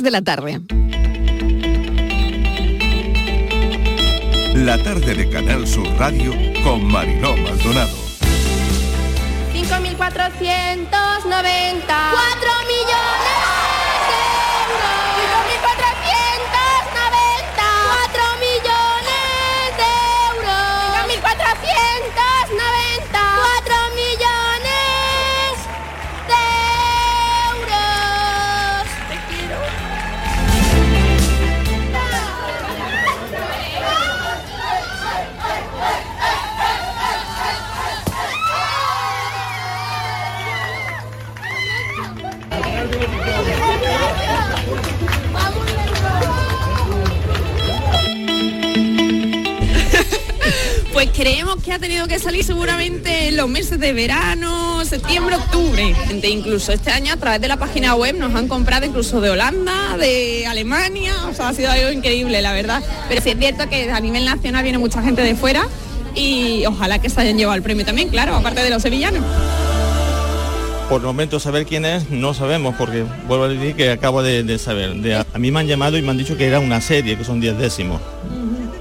de la tarde. La tarde de Canal Sur Radio con Mariló Maldonado. 5.490. 4 creemos que ha tenido que salir seguramente en los meses de verano, septiembre, octubre. Gente, incluso este año a través de la página web nos han comprado incluso de Holanda, de Alemania, o sea, ha sido algo increíble, la verdad. Pero sí es cierto que a nivel nacional viene mucha gente de fuera y ojalá que se hayan llevado el premio también, claro, aparte de los sevillanos. Por el momento saber quién es no sabemos porque vuelvo a decir que acabo de, de saber. De- a mí me han llamado y me han dicho que era una serie, que son 10 décimos.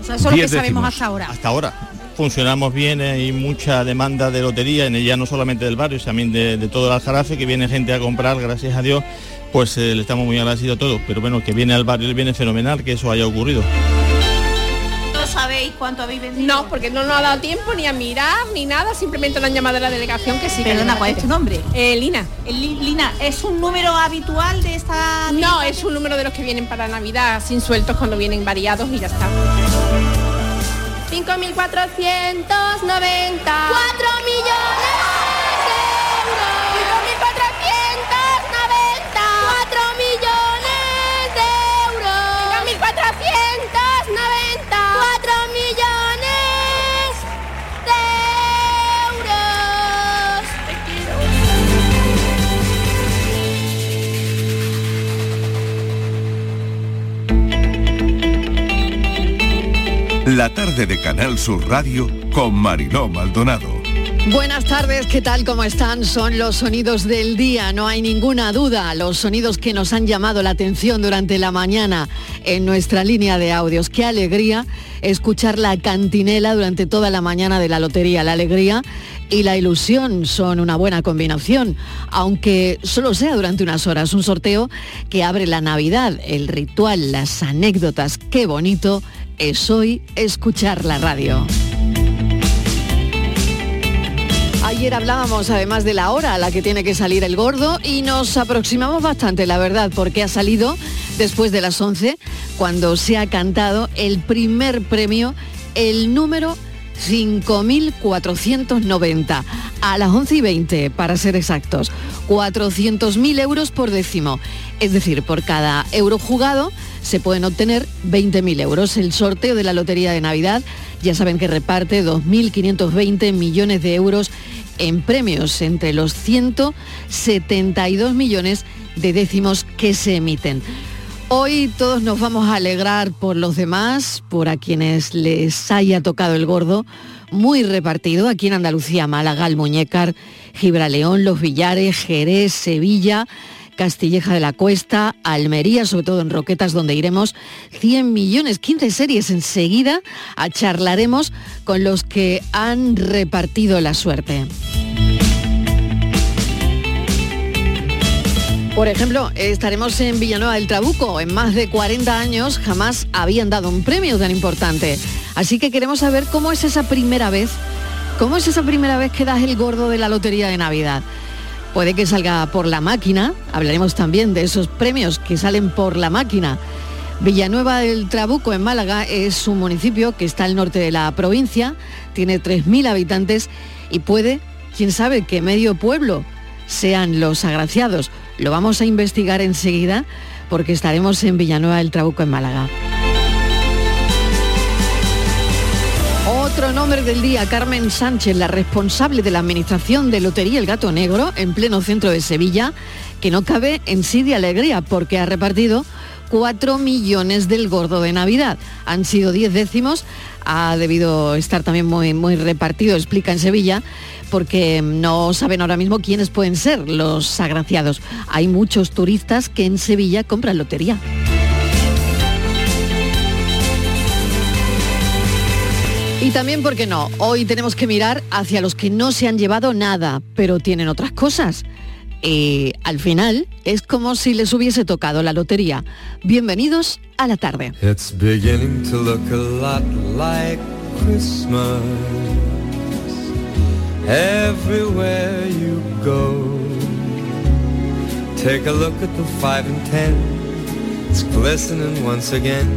O sea, eso es lo que Diez sabemos décimos. hasta ahora. Hasta ahora. Funcionamos bien, hay mucha demanda de lotería, en ella no solamente del barrio, sino también de, de todo el Aljarafe, que viene gente a comprar, gracias a Dios, pues eh, le estamos muy agradecidos a todos. Pero bueno, que viene al barrio le viene fenomenal que eso haya ocurrido. ¿No sabéis cuánto habéis vendido? No, porque no nos ha dado tiempo ni a mirar ni nada, simplemente nos han llamado de la delegación que sí. que Perdona, ¿cuál es tu nombre? Eh, Lina. El Lina, ¿es un número habitual de esta...? No, es un número de los que vienen para Navidad, sin sueltos cuando vienen variados y ya está. 5.490. Tarde de Canal Sur Radio con Mariló Maldonado. Buenas tardes, ¿qué tal? ¿Cómo están? Son los sonidos del día, no hay ninguna duda, los sonidos que nos han llamado la atención durante la mañana en nuestra línea de audios. Qué alegría escuchar la cantinela durante toda la mañana de la lotería. La alegría y la ilusión son una buena combinación, aunque solo sea durante unas horas. Un sorteo que abre la Navidad, el ritual, las anécdotas. Qué bonito es hoy escuchar la radio. Ayer hablábamos además de la hora a la que tiene que salir el gordo y nos aproximamos bastante, la verdad, porque ha salido después de las 11, cuando se ha cantado el primer premio, el número 5.490, a las 11 y 20 para ser exactos, 400.000 euros por décimo. Es decir, por cada euro jugado se pueden obtener 20.000 euros. El sorteo de la Lotería de Navidad, ya saben que reparte 2.520 millones de euros en premios entre los 172 millones de décimos que se emiten. Hoy todos nos vamos a alegrar por los demás, por a quienes les haya tocado el gordo, muy repartido aquí en Andalucía, Málaga, Almuñécar, Gibraleón, Los Villares, Jerez, Sevilla, Castilleja de la Cuesta, Almería, sobre todo en Roquetas, donde iremos. 100 millones, 15 series enseguida, a charlaremos con los que han repartido la suerte. Por ejemplo, estaremos en Villanueva del Trabuco. En más de 40 años jamás habían dado un premio tan importante. Así que queremos saber cómo es esa primera vez, cómo es esa primera vez que das el gordo de la Lotería de Navidad. Puede que salga por la máquina, hablaremos también de esos premios que salen por la máquina. Villanueva del Trabuco en Málaga es un municipio que está al norte de la provincia, tiene 3.000 habitantes y puede, quién sabe, que medio pueblo sean los agraciados. Lo vamos a investigar enseguida porque estaremos en Villanueva del Trabuco en Málaga. Otro nombre del día, Carmen Sánchez, la responsable de la administración de Lotería El Gato Negro en pleno centro de Sevilla, que no cabe en sí de alegría porque ha repartido 4 millones del gordo de Navidad. Han sido 10 décimos, ha debido estar también muy, muy repartido, explica en Sevilla, porque no saben ahora mismo quiénes pueden ser los agraciados. Hay muchos turistas que en Sevilla compran lotería. Y también, ¿por qué no? Hoy tenemos que mirar hacia los que no se han llevado nada, pero tienen otras cosas. Y al final es como si les hubiese tocado la lotería. Bienvenidos a la tarde. It's beginning to look a lot like Christmas everywhere you go. Take a look at the five and ten. It's glistening once again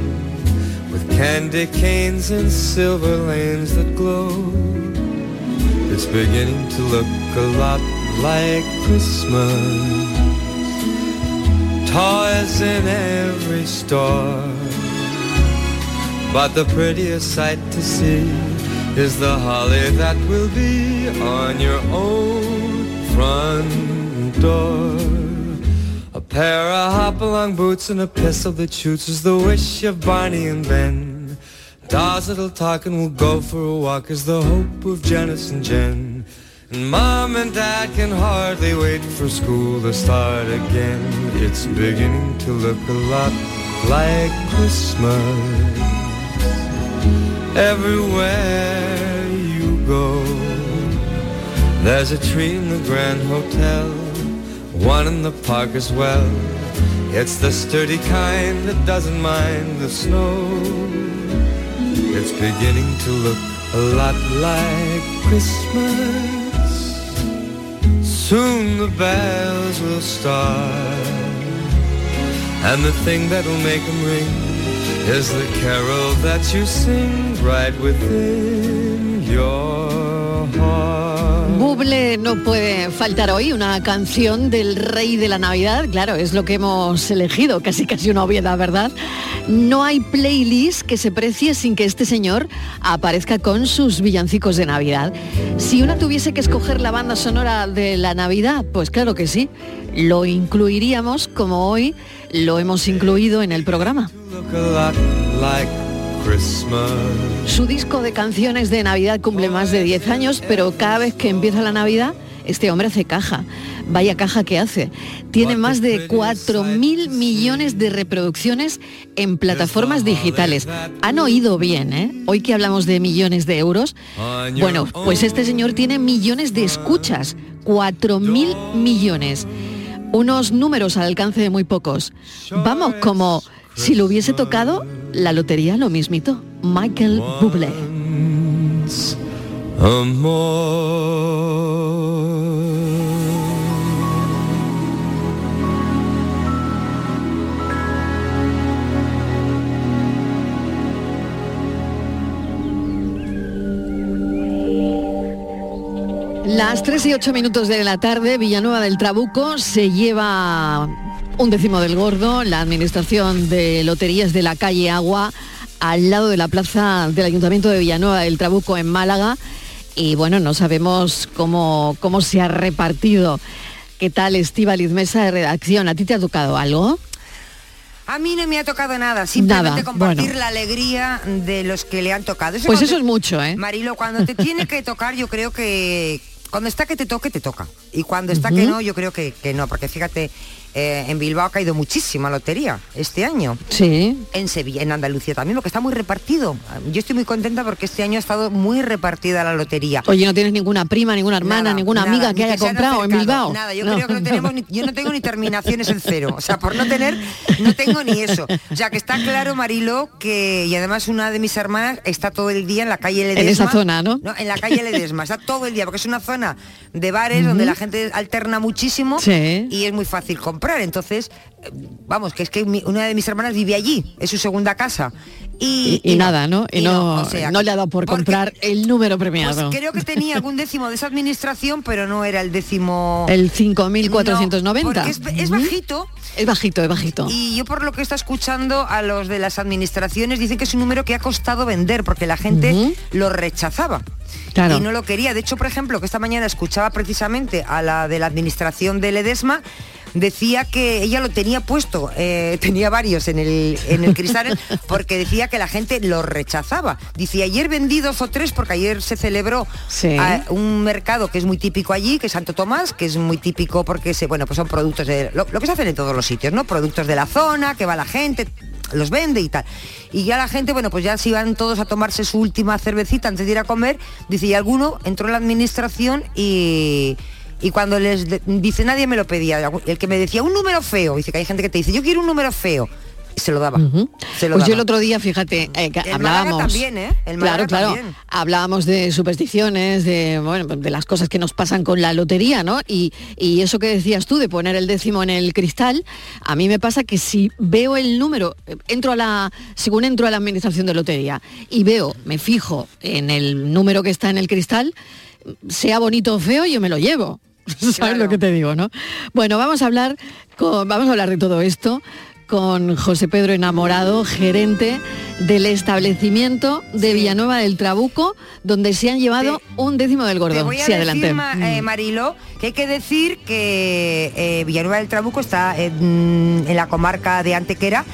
with candy canes and silver lanes that glow. It's beginning to look a lot like Christmas. Toys in every store. But the prettiest sight to see is the holly that will be on your own front door. A pair of hop-along boots and a pistol that shoots is the wish of Barney and Ben. Dolls that'll talk and we'll go for a walk is the hope of Janice and Jen. Mom and Dad can hardly wait for school to start again. It's beginning to look a lot like Christmas. Everywhere you go, there's a tree in the Grand Hotel, one in the park as well. It's the sturdy kind that doesn't mind the snow. It's beginning to look a lot like Christmas. Soon the bells will start. And the thing that'll make them ring is the carol that you sing right within your heart. No puede faltar hoy, una canción del rey de la Navidad, claro, es lo que hemos elegido, casi casi una obviedad, ¿verdad? No hay playlist que se precie sin que este señor aparezca con sus villancicos de Navidad. Si una tuviese que escoger la banda sonora de la Navidad, pues claro que sí, lo incluiríamos como hoy lo hemos incluido en el programa. Su disco de canciones de Navidad cumple más de 10 años, pero cada vez que empieza la Navidad, este hombre hace caja. Vaya caja que hace. Tiene más de 4.000 millones de reproducciones en plataformas digitales. Han oído bien, ¿eh? Hoy que hablamos de millones de euros. Bueno, pues este señor tiene millones de escuchas. 4.000 millones. Unos números al alcance de muy pocos. Vamos, como si lo hubiese tocado la lotería lo mismito. Michael Bublé. Las 3 y 8 minutos de la tarde, Villanueva del Trabuco se lleva un décimo del gordo, la administración de loterías de la calle Agua, al lado de la plaza del Ayuntamiento de Villanueva del Trabuco en Málaga. Y bueno, no sabemos cómo, cómo se ha repartido. ¿Qué tal, Estíbaliz Mesa de redacción? ¿A ti te ha tocado algo? A mí no me ha tocado nada, simplemente Nada, compartir bueno. la alegría de los que le han tocado. Pues eso te- es mucho, ¿eh? Marilo, cuando te tiene que tocar, yo creo que cuando está que te toque, te toca. Y cuando está que no, yo creo que, que no, porque fíjate, eh, en Bilbao ha caído muchísima lotería este año. Sí. En Sevilla, en Andalucía también, porque está muy repartido. Yo estoy muy contenta porque este año ha estado muy repartida la lotería. Oye, ¿no tienes ninguna prima, ninguna hermana, Nada, ninguna nada, amiga que haya comprado en acercado, Bilbao? Nada, yo creo que no tenemos ni- yo no tengo ni terminaciones en cero. O sea, por no tener, no tengo ni eso. O sea, que está claro, Marilo, que, y además una de mis hermanas está todo el día en la calle Ledesma. En esa zona, ¿no? en la calle Ledesma, está todo el día, porque es una zona de bares donde la gente alterna muchísimo Sí. y es muy fácil comprar. Entonces, eh, vamos, que es que mi- una de mis hermanas vive allí, es su segunda casa. Y, Y, y nada, ¿no? Y, no, o sea, no le ha dado por comprar el número pues premiado. creo que tenía algún décimo de esa administración, pero no era el décimo... El 5.490. No, es, es bajito Es bajito, es bajito. y yo por lo que está escuchando a los de las administraciones dicen que es un número que ha costado vender porque la gente lo rechazaba. Claro. Y no lo quería. De hecho, por ejemplo, que esta mañana escuchaba precisamente a la de la administración del Edesma, decía que ella lo tenía puesto, eh, tenía varios en el, en el cristal, porque decía que la gente lo rechazaba. Dice, ayer vendí dos o tres porque ayer se celebró Sí. a- un mercado que es muy típico allí, que es Santo Tomás, que es muy típico porque se, bueno, pues son productos de lo, lo que se hacen en todos los sitios, ¿no? Productos de la zona, que va la gente, los vende y tal. Y ya la gente, bueno, pues ya se iban todos a tomarse su última cervecita antes de ir a comer, dice, y alguno entró en la administración y y cuando les de- dice nadie me lo pedía, el que me decía un número feo, dice que hay gente que te dice, yo quiero un número feo, se lo daba. se lo Pues yo el otro día, fíjate, eh, que El hablábamos. también, ¿eh? El claro, claro. también. Hablábamos de supersticiones, de bueno, de las cosas que nos pasan con la lotería, ¿no? Y, y eso que decías tú de poner el décimo en el cristal, a mí me pasa que si veo el número, entro a la, según entro a la administración de lotería y veo, me fijo en el número que está en el cristal, sea bonito o feo, yo me lo llevo. ¿Sabes lo que te digo, no? Bueno, vamos a hablar con, vamos a hablar de todo esto con José Pedro Enamorado, gerente del establecimiento de Villanueva del Trabuco, donde se han llevado un décimo del Te gordo. voy a Sí, decir, adelante. Ma- eh, Marilo, que hay que decir que eh, Villanueva del Trabuco está en, en la comarca de Antequera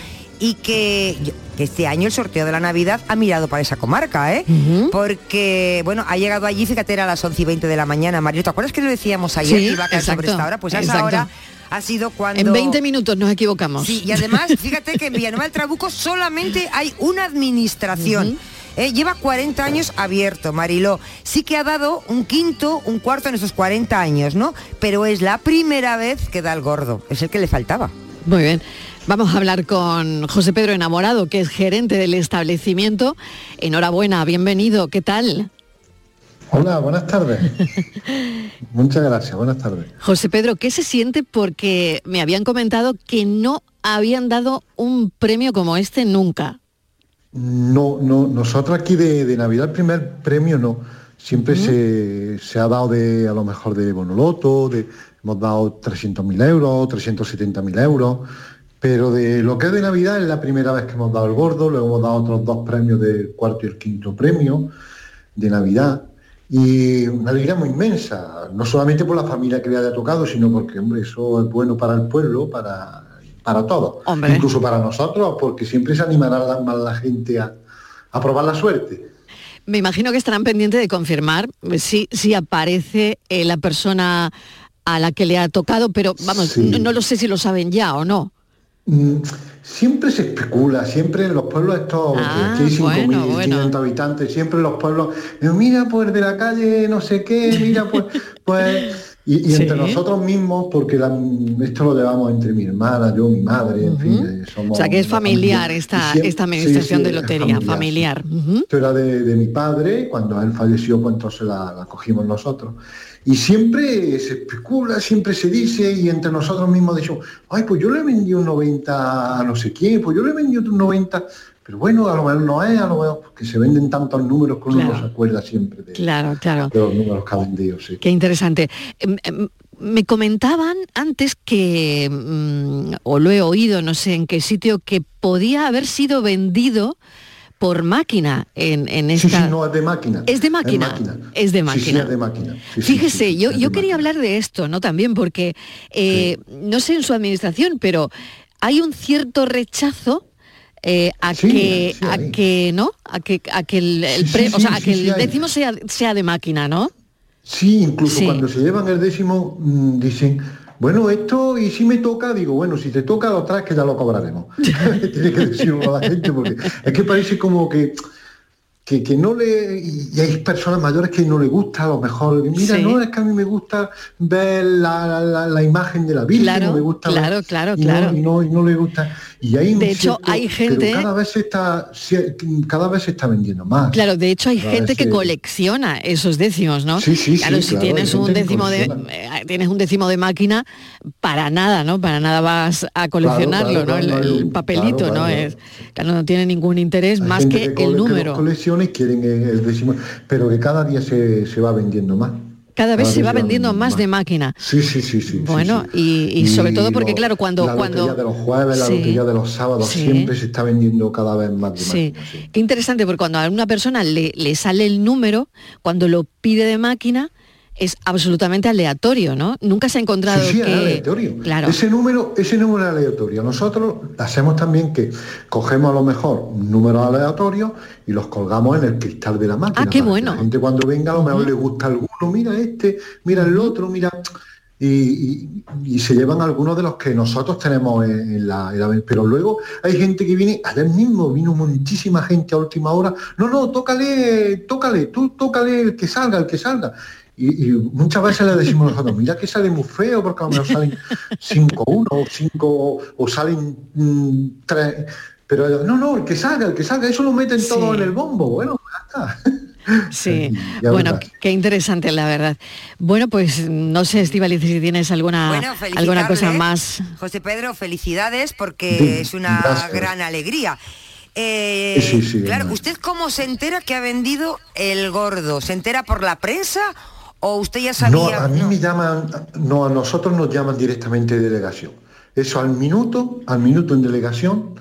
y que, este año el sorteo de la Navidad ha mirado para esa comarca, ¿eh? Porque, bueno, ha llegado allí, fíjate, era a las 11 y 20 de la mañana. Marilo, ¿te acuerdas que lo decíamos ayer Sí, que iba a caer sobre exacto, esta hora? Pues a esa hora ha sido cuando... En 20 minutos nos equivocamos. Sí, y además, fíjate que en Villanueva del Trabuco solamente hay una administración. Eh, lleva 40 años abierto, Mariló. Sí que ha dado un quinto, un cuarto en esos 40 años, ¿no? Pero es la primera vez que da el gordo. Es el que le faltaba. Muy bien. Vamos a hablar con José Pedro Enamorado, que es gerente del establecimiento. Enhorabuena, bienvenido. ¿Qué tal? Hola, buenas tardes. Muchas gracias, buenas tardes. José Pedro, ¿qué se siente? Porque me habían comentado que no habían dado un premio como este nunca. No, no, nosotros aquí de, de Navidad el primer premio no. Siempre se, se ha dado de a lo mejor de Bonoloto, de, hemos dado 300.000 euros, 370.000 euros, pero de lo que es de Navidad es la primera vez que hemos dado el gordo, luego hemos dado otros dos premios del cuarto y el quinto premio de Navidad. Y una alegría muy inmensa, no solamente por la familia que le haya tocado, sino porque, hombre, eso es bueno para el pueblo, para, para todos. Hombre. Incluso para nosotros, porque siempre se animará más la gente a, a probar la suerte. Me imagino que estarán pendientes de confirmar si, si aparece eh, la persona a la que le ha tocado, pero vamos, Sí. no, no lo sé si lo saben ya o no. Mm, Siempre se especula, siempre en los pueblos estos, Ah, que hay 5.000, bueno, bueno. 500 habitantes, siempre en los pueblos, mira pues de la calle no sé qué, mira pues, pues y, y Sí. entre nosotros mismos, porque la- esto lo llevamos entre mi hermana, yo, mi madre, en fin, eh, somos O sea, que es familiar familia. esta, siempre- esta sí, administración sí, de es lotería, familiar. Esto era de, de mi padre, cuando él falleció, pues entonces la, la cogimos nosotros. Y siempre se especula, siempre se dice, y entre nosotros mismos decimos, ay, pues yo le vendí un 90 a no sé quién, pues yo le vendí un 90, pero bueno, a lo mejor no es, a lo mejor porque se venden tantos números que uno no se acuerda siempre de, Claro, claro. de los números que ha vendido, sí. Qué interesante. Em, em, Me comentaban antes que, mm, o lo he oído, no sé en qué sitio, que podía haber sido vendido por máquina en, en Sí, esta... sí, no, es de máquina. Es de máquina, es de Sí, sí, máquina. es de máquina. Sí, sí, Fíjese, sí, sí, yo, yo quería máquina. hablar de esto, ¿no? También porque, eh, no sé en su administración, pero hay un cierto rechazo eh, a Sí, que, sí a que, ¿no? A que, a que el, el Sí, pre- sí, o sea, sí, a que sí, el sí hay. décimo sea, sea de máquina, ¿no? Sí, incluso Sí. cuando se llevan el décimo mm, dicen, bueno, esto y si me toca, digo, bueno, si te toca lo traes que ya lo cobraremos. Tiene que decir uno a la gente porque es que parece como que, que, que no le... Y hay personas mayores que no le gusta a lo mejor. Mira, Sí. no, es que a mí me gusta ver la, la- la imagen de la Virgen, Claro, no me gusta ver- claro, claro, y no- claro. y, no, y no le gusta. Y hay un De hecho, cierto- hay gente- cada vez se está cada vez se está vendiendo más. Claro, de hecho hay Cada gente que se- colecciona esos décimos, ¿no? Sí, sí, sí, claro, si claro, hay tienes un décimo de eh, tienes un décimo de máquina, para nada, ¿no? Para nada vas a coleccionarlo, claro, ¿no? el, papelito, ¿no? claro. Es, claro, no tiene ningún interés Hay más que, el número. colecciona y quieren el décimo, pero que cada día se, se va vendiendo más. Cada vez Cada se va vendiendo más de máquina. Sí, sí, sí, sí. Bueno, sí, sí. y- y sobre todo porque, claro, cuando- La cuando- lotería de los jueves, la Sí. lotería de los sábados, siempre se está vendiendo cada vez más de Sí, máquina, sí. qué interesante, porque cuando a una persona le, le sale el número, cuando lo pide de máquina, es absolutamente aleatorio, ¿no? Nunca se ha encontrado Sí, sí, que... es aleatorio. Claro. Ese número, ese número es aleatorio. Nosotros hacemos también que cogemos a lo mejor un número aleatorio y los colgamos en el cristal de la máquina. Ah, qué bueno. La gente cuando venga a lo mejor le gusta alguno, mira este, mira el otro, mira. Y, y- y se llevan algunos de los que nosotros tenemos en, en la, en la- Pero luego hay gente que viene, ayer mismo vino muchísima gente a última hora. No, no, tócale, tócale, tú tócale el que salga, el que salga. Y, y muchas veces le decimos nosotros, mira que sale muy feo, porque a lo mejor salen 5-1 o 5 o salen 3. Pero ellos, no, no, el que salga, el que salga, eso lo meten todo en el bombo. Bueno, ya está. Sí, bueno, verás. qué interesante la verdad. Bueno, pues no sé, Estivaliz, si tienes alguna, Bueno, alguna cosa más. José Pedro, felicidades porque Sí, es una gracias. gran alegría. Eh, Sí, sí, claro. ¿usted cómo se entera que ha vendido el gordo? ¿Se entera por la prensa o usted ya No, sabía? a mí No. me llaman, no, a nosotros nos llaman directamente de delegación. Eso al minuto, al minuto en delegación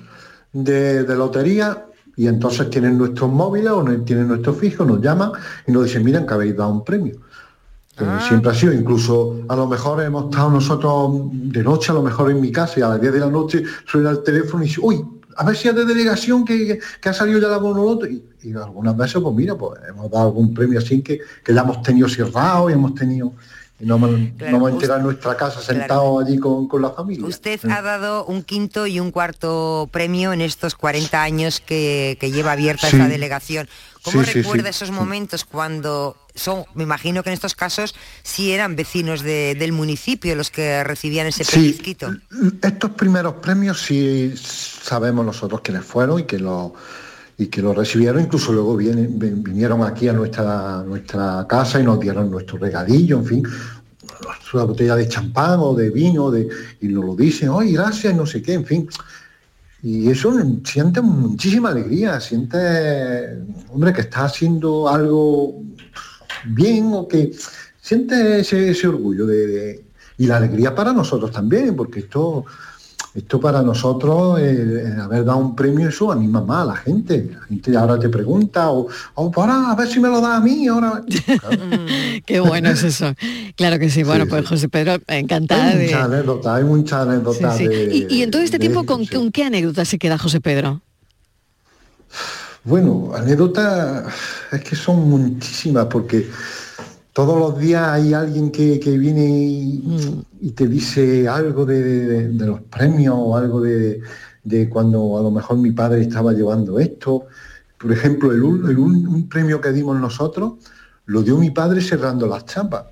de, de lotería, y entonces tienen nuestros móviles o no- tienen nuestros fijos, nos llaman y nos dicen, miren que habéis dado un premio. Eh, Ah. Siempre ha sido, incluso a lo mejor hemos estado nosotros de noche, a lo mejor en mi casa, y a las 10 de la noche suena el teléfono y dice, uy, a ver si es de delegación que, que- ha salido ya la bonoloto. Y, y algunas veces, pues mira, pues hemos dado algún premio así que, que ya hemos tenido cerrado y hemos tenido, no Claro, no en nuestra casa claro. sentados allí con, con la familia. Usted Mm. ha dado un quinto y un cuarto premio en estos 40 años que, que lleva abierta Sí. esta delegación. ¿Cómo Sí, recuerda sí. esos momentos cuando son, me imagino que en estos casos sí eran vecinos de- del municipio los que recibían ese pellizquito? estos primeros premios sí sabemos nosotros quiénes fueron y que lo y que lo recibieron, incluso luego vienen, vinieron aquí a nuestra, nuestra casa y nos dieron nuestro regadillo, en fin, una botella de champán o de vino, de, y nos lo dicen, ¡ay, gracias! no sé qué, en fin. Y eso siente muchísima alegría, siente, hombre, que está haciendo algo bien o que siente ese, ese orgullo de- y la alegría para nosotros también, porque esto, esto para nosotros, eh, eh, haber dado un premio, eso anima más a la gente. La gente ahora te pregunta, o, o ahora a ver si me lo da a mí, ahora. Qué bueno es eso. Claro que sí. Bueno, pues José Pedro, encantada Hay de... muchas anécdotas, hay sí. de- Y, y en todo este de tiempo, ¿con, con qué anécdota se queda José Pedro? Bueno, anécdotas es que son muchísimas porque todos los días hay alguien que, que viene y, y te dice algo de, de- de los premios o algo de, de cuando a lo mejor mi padre estaba llevando esto. Por ejemplo, el, un- el un, un premio que dimos nosotros lo dio mi padre cerrando las chapas.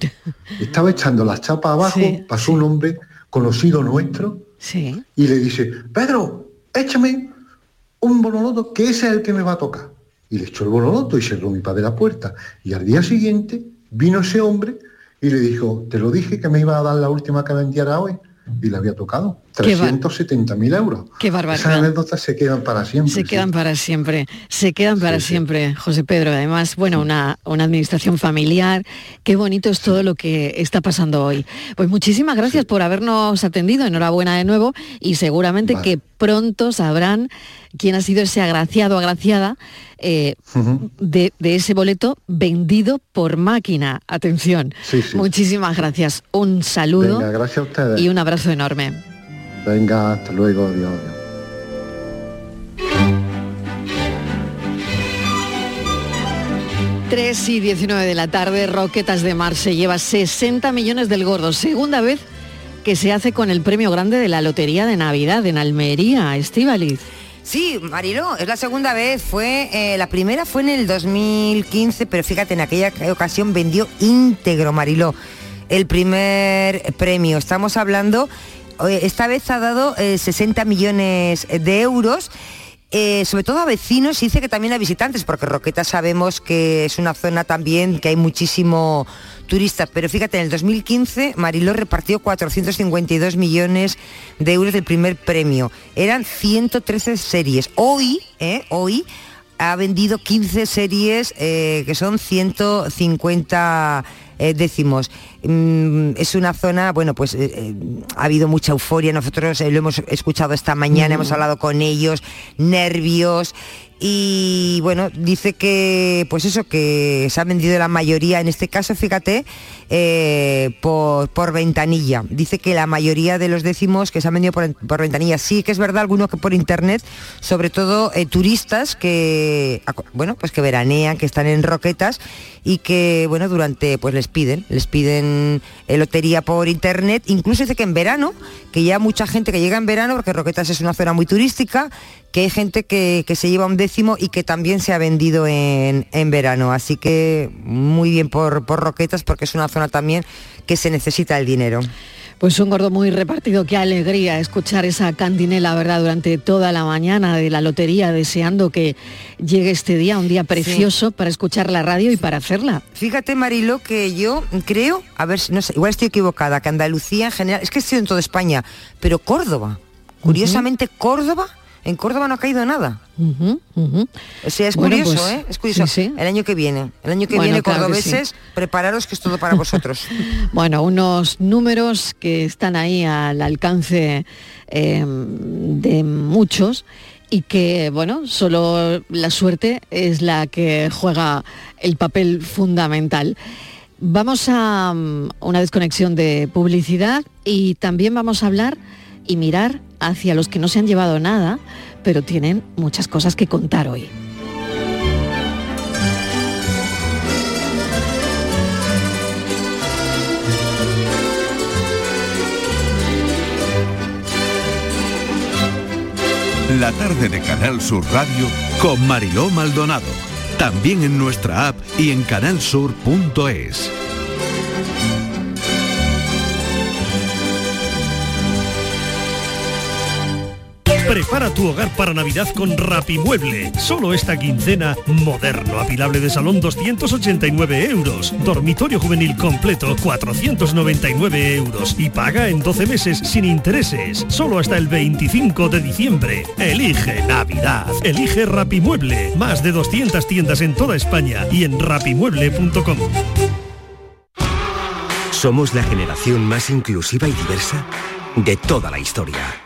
Estaba echando las chapas abajo, Sí, pasó un hombre conocido nuestro Sí. y le dice, Pedro, échame un bonoloto, que ese es el que me va a tocar. Y le echó el bonoloto y cerró mi padre la puerta. Y al día siguiente vino ese hombre y le dijo, te lo dije que me iba a dar la última que vendiera hoy. Y le había tocado. Qué ba- 370.000 euros. Qué barbaridad. Esas anécdotas se quedan para siempre. Se sí. quedan para siempre, se quedan para siempre, José Pedro. Además, bueno, una, una administración familiar. Qué bonito es todo lo que está pasando hoy. Pues muchísimas gracias por habernos atendido. Enhorabuena de nuevo y seguramente Vale. que pronto sabrán quién ha sido ese agraciado o agraciada eh, de, de ese boleto vendido por máquina. Atención. Sí, sí. Muchísimas gracias. Un saludo Venga, gracias a ustedes. y un abrazo enorme. Venga, hasta luego, adiós. adiós. 3 y 19 de la tarde, Roquetas de Mar se lleva 60 millones del gordo. Segunda vez que se hace con el premio grande de la Lotería de Navidad en Almería, Estíbaliz. Sí, Mariló, es la segunda vez. Fue eh, la primera fue en el 2015, pero fíjate, en aquella ocasión vendió íntegro, Mariló, el primer premio. Estamos hablando, esta vez ha dado eh, 60 millones de euros. eh, sobre todo a vecinos y dice que también a visitantes, porque Roqueta sabemos que es una zona también que hay muchísimo turistas, pero fíjate, en el 2015 Mariló repartió 452 millones de euros del primer premio. Eran 113 series. Hoy, eh, hoy ha vendido 15 series eh, que son 150 eh, décimos. Mm, es una zona, bueno, pues eh, eh, ha habido mucha euforia, nosotros lo hemos escuchado esta mañana, hemos hablado con ellos, nervios y bueno, dice que pues eso, que se ha vendido la mayoría, en este caso, fíjate, eh, por, ventanilla. Dice que la mayoría de los décimos que se han vendido por, ventanilla. Sí que es verdad, algunos que por internet, sobre todo eh, turistas que bueno, pues que veranean, que están en roquetas y que bueno, durante pues les piden, les piden eh, lotería por internet, incluso dice que en verano, que ya mucha gente que llega en verano, porque Roquetas es una zona muy turística, que hay gente que, que se lleva un décimo y que también se ha vendido en, en verano. Así que muy bien por, por Roquetas porque es una zona también que se necesita el dinero. Pues un gordo muy repartido, qué alegría escuchar esa cantinela, ¿verdad? Durante toda la mañana de la lotería, deseando que llegue este día, un día precioso para escuchar la radio y para hacerla. Fíjate, Marilo, que yo creo, a ver, si- no sé, igual estoy equivocada, que Andalucía en general, es que estoy en toda España, pero Córdoba, curiosamente Córdoba, en Córdoba no ha caído nada. O sea, es Bueno, curioso, pues, ¿eh? Es curioso. sí, sí. El año que viene, el año que Bueno, viene, claro que cordobeses, sí. prepararos que es todo para vosotros. Bueno, unos números que están ahí al alcance eh, de muchos y que, bueno, solo la suerte es la que juega el papel fundamental. Vamos a mm, una desconexión de publicidad y también vamos a hablar y mirar hacia los que no se han llevado nada, pero tienen muchas cosas que contar hoy. La tarde de Canal Sur Radio con Mariló Maldonado. También en nuestra app y en canalsur.es. Prepara tu hogar para Navidad con Rapimueble. Solo esta quincena, moderno, apilable de salón 289 euros. Dormitorio juvenil completo 499 euros. Y paga en 12 meses sin intereses. Solo hasta el 25 de diciembre. Elige Navidad. Elige Rapimueble. Más de 200 tiendas en toda España y en rapimueble.com. Somos la generación más inclusiva y diversa de toda la historia.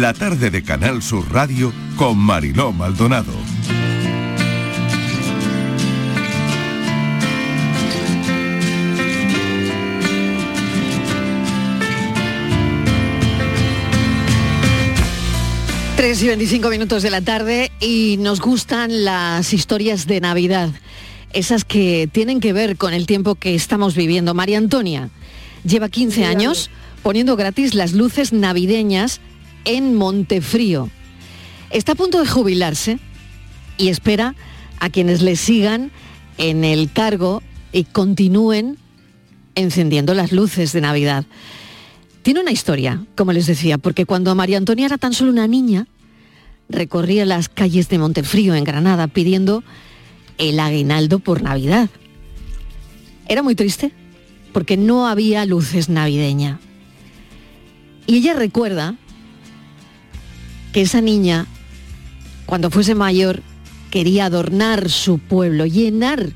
La tarde de Canal Sur Radio con Mariló Maldonado. 3 y 25 minutos de la tarde y nos gustan las historias de Navidad, esas que tienen que ver con el tiempo que estamos viviendo. María Antonia lleva 15 años poniendo gratis las luces navideñas en Montefrío. Está a punto de jubilarse y espera a quienes le sigan en el cargo y continúen encendiendo las luces de Navidad. Tiene una historia, como les decía, porque cuando María Antonia era tan solo una niña, recorría las calles de Montefrío, en Granada, pidiendo el aguinaldo por Navidad. Era muy triste, porque no había luces navideña. Y ella recuerda que esa niña, cuando fuese mayor, quería adornar su pueblo, llenar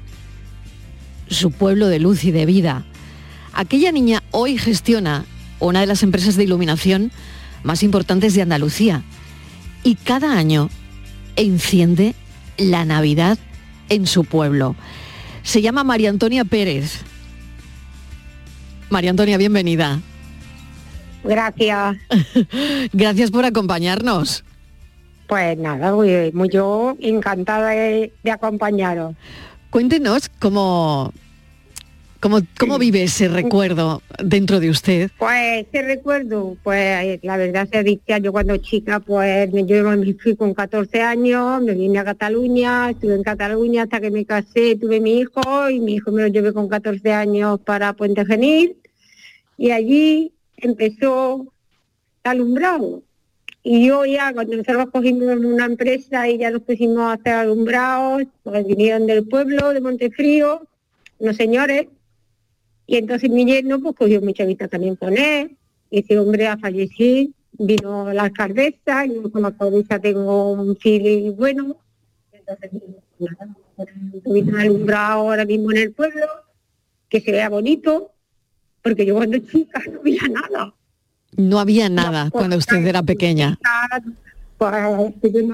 su pueblo de luz y de vida. Aquella niña hoy gestiona una de las empresas de iluminación más importantes de Andalucía y cada año enciende la Navidad en su pueblo. Se llama María Antonia Pérez. María Antonia, bienvenida. Gracias. Gracias por acompañarnos. Pues nada, muy, muy yo encantada de, de acompañaros. Cuéntenos cómo, cómo, cómo vive ese recuerdo dentro de usted. Pues ese recuerdo, pues la verdad se dicha, yo cuando chica, pues me- yo me fui con 14 años, me vine a Cataluña, estuve en Cataluña hasta que me casé, tuve mi hijo y mi hijo me lo llevé con 14 años para Puente Genil y allí empezó alumbrado. Y yo ya, cuando nosotros cogimos una empresa y ya nos pusimos a hacer alumbrados, pues vinieron del pueblo, de Montefrío, unos señores, y entonces mi yerno pues cogió mucha vista también con él, ese hombre a fallecer, vino la alcaldesa, y yo con la alcaldesa tengo un feeling bueno, entonces nada, un alumbrado ahora mismo en el pueblo, que se vea bonito, porque yo cuando chica no veía nada. No había nada cuando usted era pequeña. pues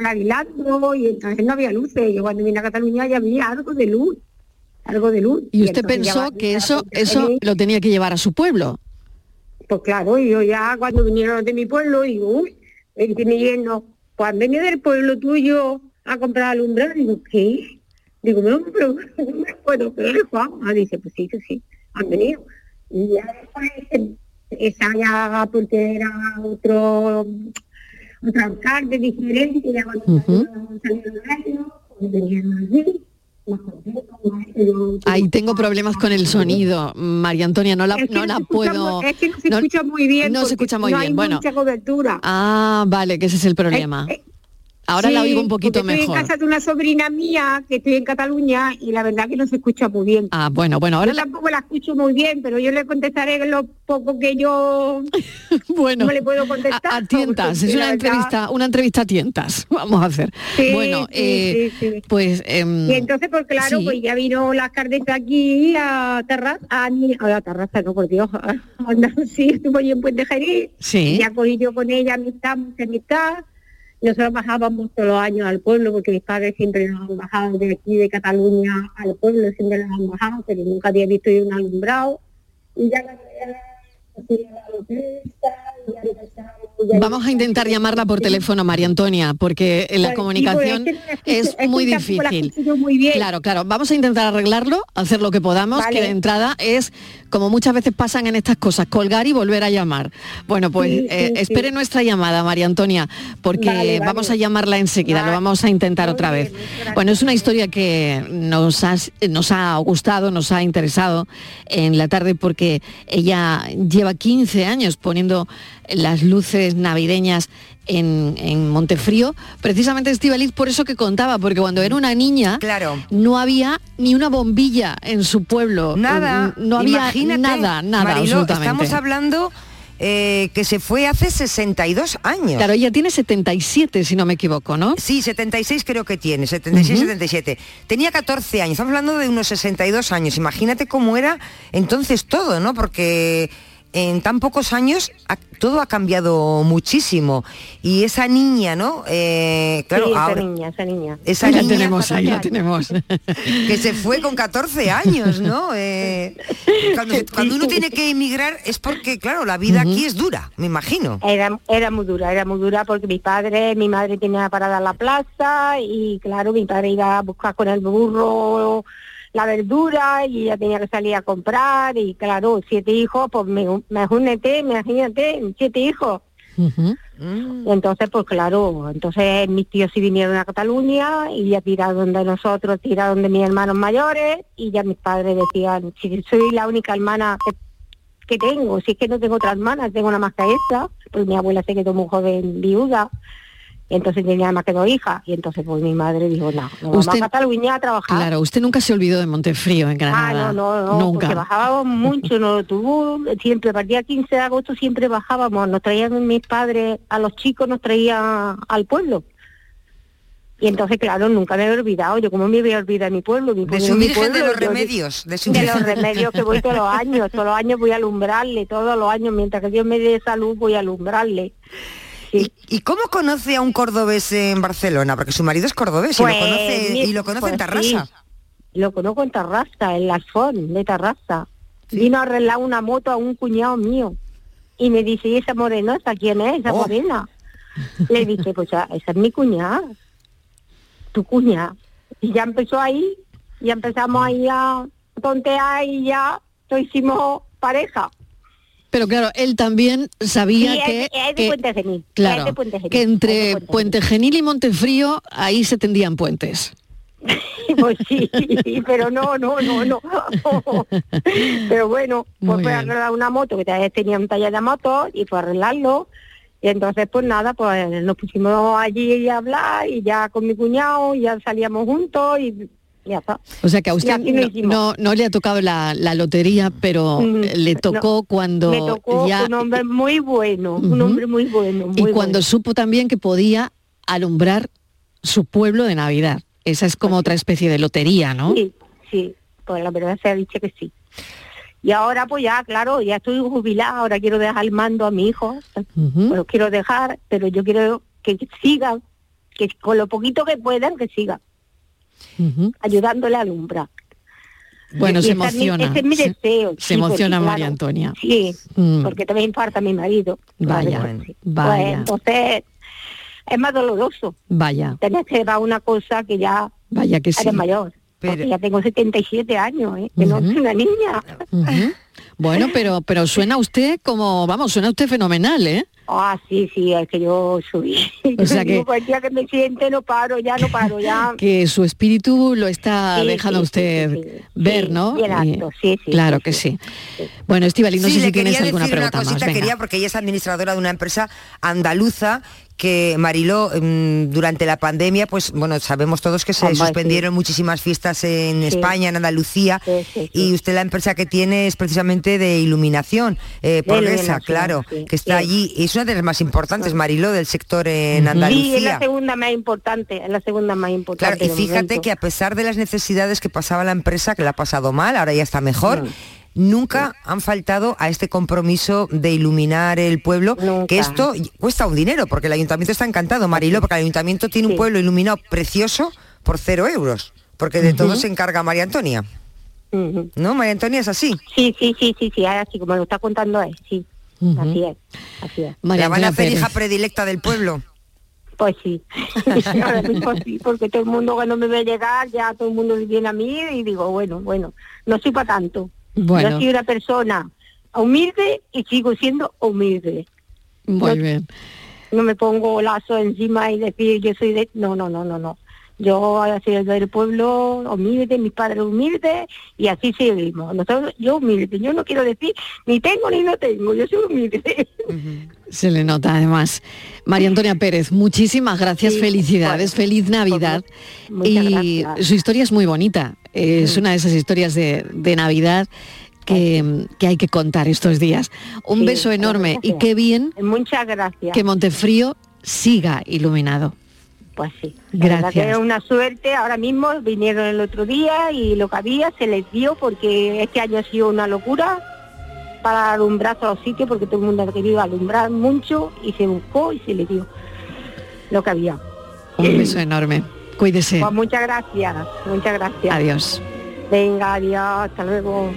aguilando y entonces no había luces. Yo cuando vine a Cataluña ya había algo de luz, algo de luz. Y usted pensó que eso, eso lo tenía que llevar a su pueblo. Pues claro, yo ya cuando vinieron de mi pueblo, digo, uy, el que me lleno, pues han venido del pueblo tuyo a comprar alumbrado. Digo, ¿qué? Digo, no, pero no me puedo creer, Juan. Ah, dice, pues sí, que sí, han venido. Y ya después, esa ya, porque era otro, otro alcalde diferente, ya cuando salieron, salieron pues venían allí, Ahí tengo problemas con el sonido, María Antonia, no la, Es que no la puedo... es que no se no- escucha muy bien. No se escucha muy no bien, hay bueno. mucha cobertura. Ah, vale, que ese es el problema. Ahora la oigo un poquito porque Estoy mejor. en casa de una sobrina mía que estoy en Cataluña y la verdad que no se escucha muy bien. Ah, bueno, bueno, ahora yo la- tampoco la escucho muy bien, pero yo le contestaré lo poco que yo bueno, no le puedo contestar. a, a tientas, es una verdad- entrevista, una entrevista a tientas, vamos a hacer. Sí, bueno, sí, eh, pues... em, Y entonces, pues claro, pues ya vino la alcaldesa aquí a Terraza, a, ni- a la terraza, no, por Dios, a Andalucía, estuvo allí en Puente Jerez, Sí. ya cogí yo con ella amistad, mucha amistad, nosotros bajábamos todos los años al pueblo, porque mis padres siempre nos han bajado de aquí, de Cataluña, al pueblo, siempre nos han bajado, pero nunca había visto yo un alumbrado, y ya la Vamos a intentar llamarla por teléfono, María Antonia, porque en la comunicación es que muy difícil. muy bien. Claro, claro. Vamos a intentar arreglarlo, hacer lo que podamos, Vale. que de entrada es, como muchas veces pasan en estas cosas, colgar y volver a llamar. Bueno, pues Sí, sí, eh, sí. espere nuestra llamada, María Antonia, porque Vale, vale. vamos a llamarla enseguida, lo vamos a intentar otra vez. Bueno, es una historia que nos ha, nos ha gustado, nos ha interesado en la tarde porque ella lleva 15 años poniendo las luces navideñas en, en Montefrío, precisamente Estivaliz por eso que contaba, porque cuando era una niña no había ni una bombilla en su pueblo. Nada. No había nada, nada, Mariló, absolutamente. Estamos hablando eh, que se fue hace 62 años. Claro, ella tiene 77, si no me equivoco, ¿no? Sí, 76 creo que tiene, 76, Ujú. 77. Tenía 14 años, estamos hablando de unos 62 años. Imagínate cómo era entonces todo, ¿no? Porque en tan pocos años ha- todo ha cambiado muchísimo. Y esa niña, ¿no? Eh, claro, sí, esa ahora- niña, esa niña. esa Ahí la niña tenemos, ahí la tenemos. que se fue con 14 años, ¿no? Eh, cuando uno tiene que emigrar es porque, claro, la vida aquí es dura, me imagino. Era, era muy dura, era muy dura porque mi padre, mi madre tenía parada en la plaza y claro, mi padre iba a buscar con el burro la verdura y ella tenía que salir a comprar y claro, siete hijos, pues me, imagínate, imagínate, siete hijos. Y entonces, pues claro, entonces mis tíos sí vinieron a Cataluña y ya tiraron de nosotros, tiraron de mis hermanos mayores y ya mis padres decían, si soy la única hermana que, que tengo, si es que no tengo otra hermana, tengo una más que esa, pues mi abuela se quedó muy joven viuda, entonces tenía más que dos hijas, y entonces pues mi madre dijo, no, no vamos Usted- a Cataluña a trabajar. Claro, usted nunca se olvidó de Montefrío en Ah, Granada. no, no, no, Nunca. porque bajábamos mucho, no tuvo, siempre, a partir del 15 de agosto siempre bajábamos, nos traían mis padres, a los chicos nos traían al pueblo. Y entonces, claro, nunca me he olvidado, yo como me voy a olvidar mi pueblo, mi De pueblo, su mi Virgen de pueblo, los yo Remedios, de su de los remedios que voy todos los años, todos los años voy a alumbrarle, todos los años, mientras que Dios me dé salud, voy a alumbrarle. ¿Y, y cómo conoce a un cordobés en Barcelona? Porque su marido es cordobés Pues, y lo conoce, mi- y lo conoce en pues Tarrasa. sí, Lo conozco en Tarrasa, en la Alfón de Tarrasa. Vino a arreglar una moto a un cuñado mío. Y me dice, ¿y esa morenosa quién es, esa Oh. morena? Le dije, pues esa es mi cuñada. Tu cuñada. Y ya empezó ahí, ya empezamos ahí a tontear y ya lo hicimos pareja. Pero claro, él también sabía Sí, es que, de- es de que- es de Genil, entre Puente Puente Genil y Montefrío ahí se tendían puentes. Pues sí, pero no, no, no, no. Pero bueno, pues fue arreglar una moto, que tenía un taller de moto, y fue a arreglarlo. Y entonces, pues nada, pues nos pusimos allí a hablar, y ya con mi cuñado, ya salíamos juntos, y ya está. O sea que a usted no, no, no le ha tocado la, la lotería, pero Mm, le tocó cuando Me tocó ya... un hombre muy bueno, un hombre muy bueno. y cuando bueno. supo también que podía alumbrar su pueblo de Navidad. Esa es como otra especie de lotería, ¿no? Sí, sí, pues la verdad se ha dicho que sí. Y ahora pues ya, claro, ya estoy jubilada, ahora quiero dejar el mando a mi hijo, pues lo quiero dejar, pero yo quiero que sigan, que con lo poquito que puedan, que sigan, Ujú. ayudándole a alumbrar. Bueno, Y se emociona. ese es mi Se- deseo. Se sí, emociona María claro, Antonia. Sí, Mm. porque también infarta mi marido. Vaya, vaya. Pues entonces es más doloroso Vaya, tener que llevar una cosa que ya vaya que sí. eres mayor. Porque ya tengo 77 años, ¿eh? que no Ujú. soy una niña. Bueno, pero pero suena usted como, vamos, suena usted fenomenal, ¿eh? Ah, sí, sí, es que yo soy. O sea que- Cualquier día que me siente no paro, ya no paro, ya. Que su espíritu lo está Sí, dejando sí, usted ver, ¿no? bien Y- alto, sí, sí, Claro que sí. Bueno, Estivali, no Sí, sé si tienes quería alguna decir pregunta una cosita, más. Venga. quería, porque ella es administradora de una empresa andaluza que Mariló mm, durante la pandemia pues bueno sabemos todos que se sí. suspendieron muchísimas fiestas en España en Andalucía y usted la empresa que tiene es precisamente de iluminación eh, Progresa iluminación, claro que está allí es una de las más importantes Mariló del sector en Sí, es Andalucía la segunda más importante, es la segunda más importante. Claro, y de fíjate momento. que a pesar de las necesidades que pasaba la empresa, que la ha pasado mal, ahora ya está mejor, nunca han faltado a este compromiso de iluminar el pueblo, que esto cuesta un dinero, porque el ayuntamiento está encantado, Mariló, porque el ayuntamiento tiene un pueblo iluminado precioso por cero euros, porque de todo se encarga María Antonia. ¿No, María Antonia es así? Sí, sí, sí, sí, sí, así como lo está contando es, sí. Así es, así es. ¿La van a hacer hija predilecta del pueblo? Pues sí, ahora mismo sí, porque todo el mundo cuando me ve llegar, ya todo el mundo viene a mí y digo, bueno, bueno, no soy para tanto. Bueno. Yo soy una persona humilde y sigo siendo humilde. Muy bien. No me pongo lazo encima y decir yo soy de... No, no, no, no, no. Yo soy del pueblo humilde, mis padres humildes y así seguimos. Nosotros, yo humilde, yo no quiero decir ni tengo ni no tengo, yo soy humilde. Se le nota además. María Antonia Pérez, muchísimas gracias, Sí, felicidades, feliz Navidad. Y gracias. su historia es muy bonita. Es una de esas historias de, de Navidad que, que hay que contar estos días. Un Sí, beso enorme y qué bien Muchas gracias. que Montefrío siga iluminado. Pues sí. La verdad que Gracias. es una suerte. Ahora mismo vinieron el otro día y lo que había se les dio porque este año ha sido una locura. para alumbrar todos los sitios porque todo el mundo quería alumbrar mucho y se buscó y se le dio lo que había. Un beso enorme. Cuídese. Pues muchas gracias, muchas gracias. Adiós. Venga, adiós, hasta luego.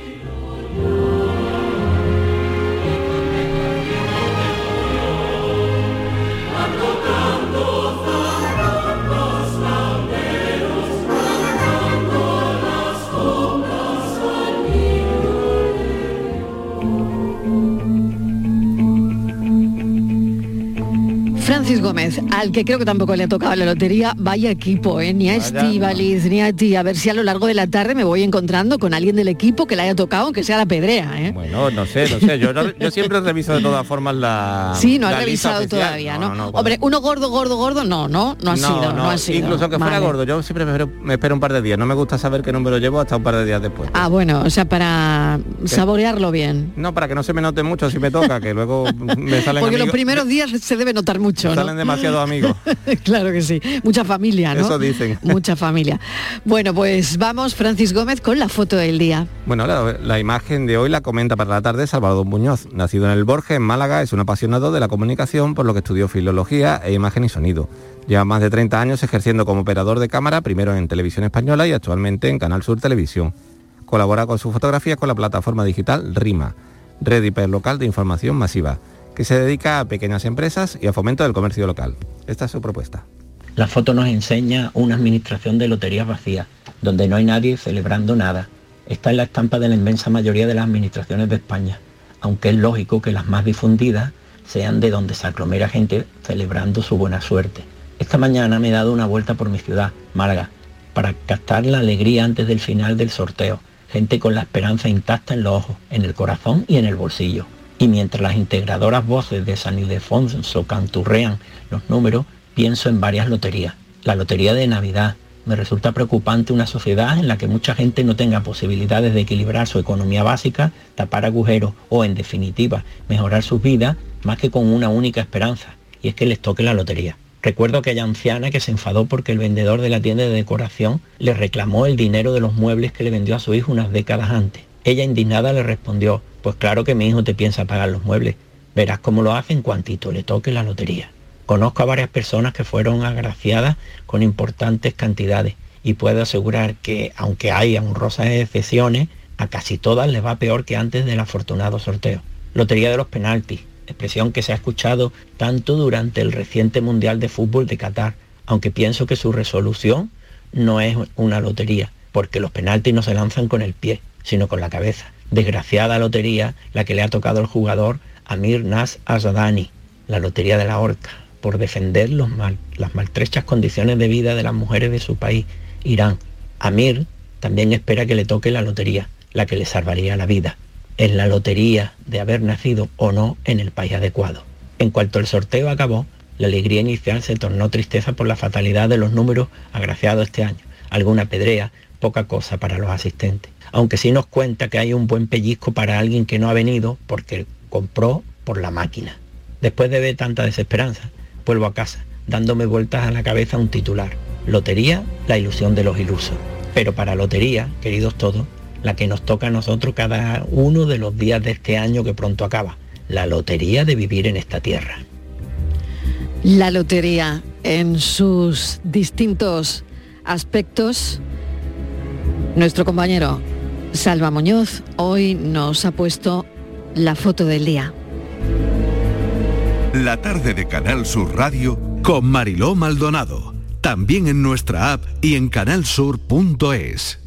Francis Gómez, al que creo que tampoco le ha tocado la lotería, vaya equipo, ¿eh? ni a. Estivaliz, ni a ti. A ver si a lo largo de la tarde me voy encontrando con alguien del equipo que le haya tocado, aunque sea la pedrea. ¿eh? Bueno, no sé, no sé. Yo, yo siempre reviso de todas formas la. Sí, no ha la revisado oficial. todavía, ¿no? Hombre, uno gordo, gordo, gordo, no, no, no ha sido, no, ha sido. Incluso aunque fuera Vale. gordo, yo siempre me espero, me espero un par de días. No me gusta saber qué número llevo hasta un par de días después. Ah, bueno, o sea, para saborearlo bien. No, para que no se me note mucho si me toca, que luego me salen Porque los primeros días se debe notar mucho, ¿no? salen demasiados amigos. claro que sí. Mucha familia, ¿no? Eso dicen. Mucha familia. Bueno, pues vamos, Francis Gómez, con la foto del día. Bueno, la, la imagen de hoy la comenta para la tarde Salvador Muñoz. Nacido en el Borges, en Málaga, es un apasionado de la comunicación, por lo que estudió filología e imagen y sonido. Lleva más de 30 años ejerciendo como operador de cámara, primero en Televisión Española y actualmente en Canal Sur Televisión. Colabora con sus fotografías con la plataforma digital RIMA, Red Hiperlocal de Información Masiva, que se dedica a pequeñas empresas y a fomento del comercio local. Esta es su propuesta. La foto nos enseña una administración de loterías vacías, donde no hay nadie celebrando nada. Está en la estampa de la inmensa mayoría de las administraciones de España, aunque es lógico que las más difundidas sean de donde se aglomera gente celebrando su buena suerte. Esta mañana me he dado una vuelta por mi ciudad, Málaga, para captar la alegría antes del final del sorteo. Gente con la esperanza intacta en los ojos, en el corazón y en el bolsillo. Y mientras las integradoras voces de San Ildefonso canturrean los números, pienso en varias loterías. La lotería de Navidad. Me resulta preocupante una sociedad en la que mucha gente no tenga posibilidades de equilibrar su economía básica, tapar agujeros o, en definitiva, mejorar sus vidas más que con una única esperanza, y es que les toque la lotería. Recuerdo aquella anciana que se enfadó porque el vendedor de la tienda de decoración le reclamó el dinero de los muebles que le vendió a su hijo unas décadas antes. Ella indignada le respondió, pues claro que mi hijo te piensa pagar los muebles. Verás cómo lo hace en cuantito le toque la lotería. Conozco a varias personas que fueron agraciadas con importantes cantidades y puedo asegurar que, aunque haya honrosas excepciones, a casi todas les va peor que antes del afortunado sorteo. Lotería de los penaltis, expresión que se ha escuchado tanto durante el reciente Mundial de Fútbol de Qatar, aunque pienso que su resolución no es una lotería, porque los penaltis no se lanzan con el pie, sino con la cabeza. Desgraciada lotería la que le ha tocado al jugador Amir Nas Azadani, la lotería de la horca, por defender las maltrechas condiciones de vida de las mujeres de su país, Irán. Amir también espera que le toque la lotería, la que le salvaría la vida. Es la lotería de haber nacido o no en el país adecuado. En cuanto el sorteo acabó, la alegría inicial se tornó tristeza por la fatalidad de los números agraciados este año. Alguna pedrea, poca cosa para los asistentes. Aunque sí nos cuenta que hay un buen pellizco para alguien que no ha venido porque compró por la máquina. Después de ver tanta desesperanza, vuelvo a casa, dándome vueltas a la cabeza un titular. Lotería, la ilusión de los ilusos. Pero para lotería, queridos todos, la que nos toca a nosotros cada uno de los días de este año que pronto acaba. La lotería de vivir en esta tierra. La lotería en sus distintos aspectos. Nuestro compañero Salva Muñoz hoy nos ha puesto la foto del día. La tarde de Canal Sur Radio con Mariló Maldonado. También en nuestra app y en canalsur.es.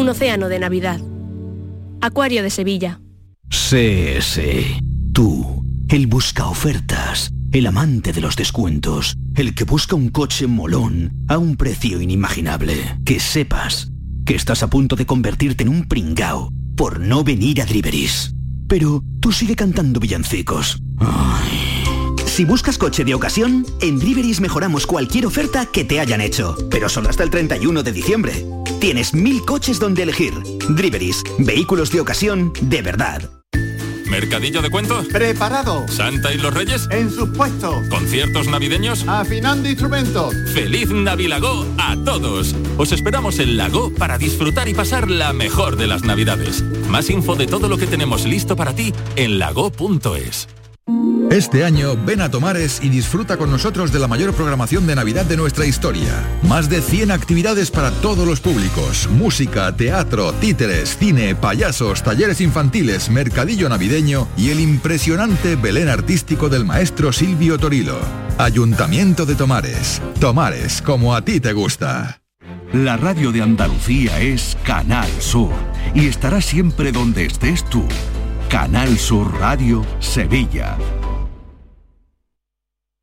Un océano de Navidad. Acuario de Sevilla. CS. Tú, el busca ofertas. el amante de los descuentos, el que busca un coche molón a un precio inimaginable. Que sepas que estás a punto de convertirte en un pringao por no venir a Driveris. Pero tú sigue cantando villancicos. Si buscas coche de ocasión, en Driveris mejoramos cualquier oferta que te hayan hecho, pero solo hasta el 31 de diciembre. Tienes mil coches donde elegir. Driveris, vehículos de ocasión de verdad. ¿Mercadillo de cuentos? Preparado. ¿Santa y los Reyes? En sus puestos. ¿Conciertos navideños? Afinando instrumentos. ¡Feliz Navilago a todos! Os esperamos en Lago para disfrutar y pasar la mejor de las Navidades. Más info de todo lo que tenemos listo para ti en lago.es. Este año ven a Tomares y disfruta con nosotros de la mayor programación de Navidad de nuestra historia. Más de 100 actividades para todos los públicos. Música, teatro, títeres, cine, payasos, talleres infantiles, mercadillo navideño y el impresionante Belén artístico del maestro Silvio Torilo. Ayuntamiento de Tomares. Tomares, como a ti te gusta. La radio de Andalucía es Canal Sur y estará siempre donde estés tú. Canal Sur Radio, Sevilla.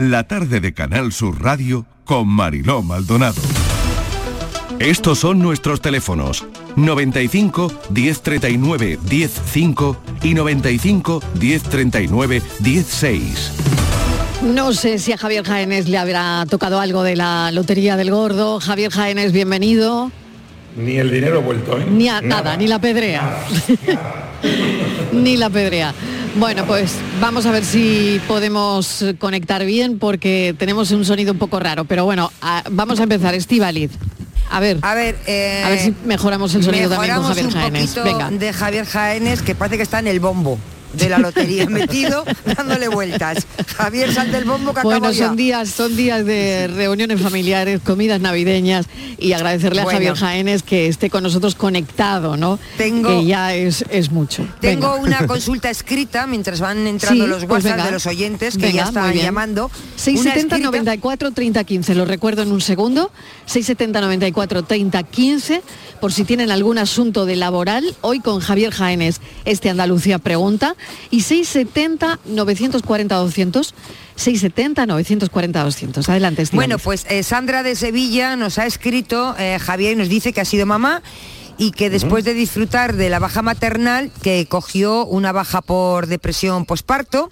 La tarde de Canal Sur Radio con Mariló Maldonado. Estos son nuestros teléfonos 95 1039 105 y 95 1039 16. No sé si a Javier Jaénes le habrá tocado algo de la Lotería del Gordo. Javier Jaénes, bienvenido. Ni el dinero vuelto, ¿eh? Ni a nada, ni la pedrea. ni la pedrea. Bueno, pues vamos a ver si podemos conectar bien porque tenemos un sonido un poco raro. Pero bueno, a- vamos a empezar. Estivaliz. A ver. A ver, eh, a ver si mejoramos el sonido también con mejoramos Javier un Jaénes. Venga. de Javier Jaénes, que parece que está en el bombo de la lotería, metido, dándole vueltas. Javier, sal del bombo que Bueno, acabo son días, son días de reuniones familiares, comidas navideñas y agradecerle a. Javier Jaénes que esté con nosotros conectado, ¿no? Tengo- que ya es, es mucho. Tengo Venga. una consulta escrita mientras van entrando Sí, los pues WhatsApp de los oyentes que Venga, ya están llamando. Una 670 escrita- 94 30 15, lo recuerdo en un segundo. 670 94 30 15, por si tienen algún asunto de laboral, hoy con Javier Jaénes, este Andalucía pregunta. Y 670 940 200, 670 940 200. Adelante. Bueno, pues eh, Sandra de Sevilla nos ha escrito, eh, Javier, y nos dice que ha sido mamá y que después de disfrutar de la baja maternal, que cogió una baja por depresión posparto,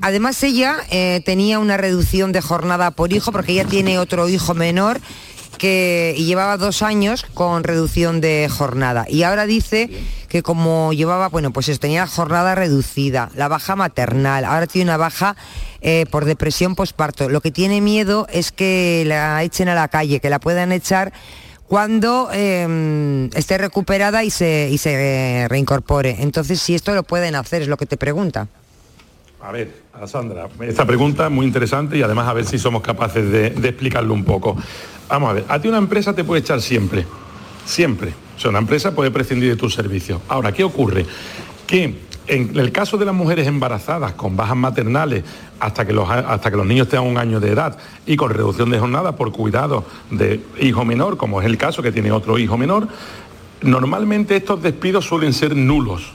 Además ella eh, tenía una reducción de jornada por hijo porque ella tiene otro hijo menor que y llevaba dos años con reducción de jornada y ahora dice que como llevaba, bueno, pues eso, tenía jornada reducida, la baja maternal, ahora tiene una baja eh, por depresión posparto. Lo que tiene miedo es que la echen a la calle, que la puedan echar cuando eh, esté recuperada y se, y se reincorpore. Entonces, si esto lo pueden hacer, es lo que te pregunta. A ver, a Sandra, esta pregunta es muy interesante y además a ver si somos capaces de, de explicarlo un poco. Vamos a ver, a ti una empresa te puede echar siempre, siempre. O sea, una empresa puede prescindir de tus servicios. Ahora, ¿qué ocurre? Que en el caso de las mujeres embarazadas con bajas maternales hasta que los, hasta que los niños tengan un año de edad y con reducción de jornada por cuidado de hijo menor, como es el caso que tiene otro hijo menor, normalmente estos despidos suelen ser nulos.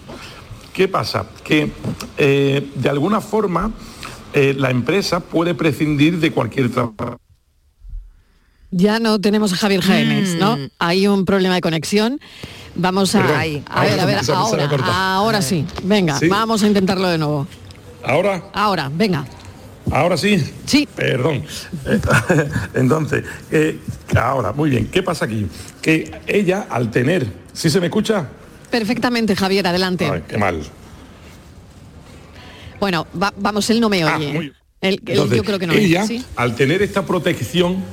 ¿Qué pasa? Que eh, de alguna forma eh, la empresa puede prescindir de cualquier trabajo. Ya no tenemos a Javier Jaénes, Mm. ¿no? Hay un problema de conexión. Vamos a, Perdón, a ver, ahora a ver, ahora, ahora sí. Venga, ¿Sí? vamos a intentarlo de nuevo. Ahora, Ahora, venga. ahora sí. Sí. Perdón. Eh, Entonces, eh, ahora, muy bien. ¿Qué pasa aquí? Que ella, al tener, ¿sí se me escucha? Perfectamente, Javier, adelante. Ay, qué mal. Bueno, va- vamos, él no me Ah, oye. muy- Él- él Entonces, yo creo que no. ella, ¿sí? al tener esta protección,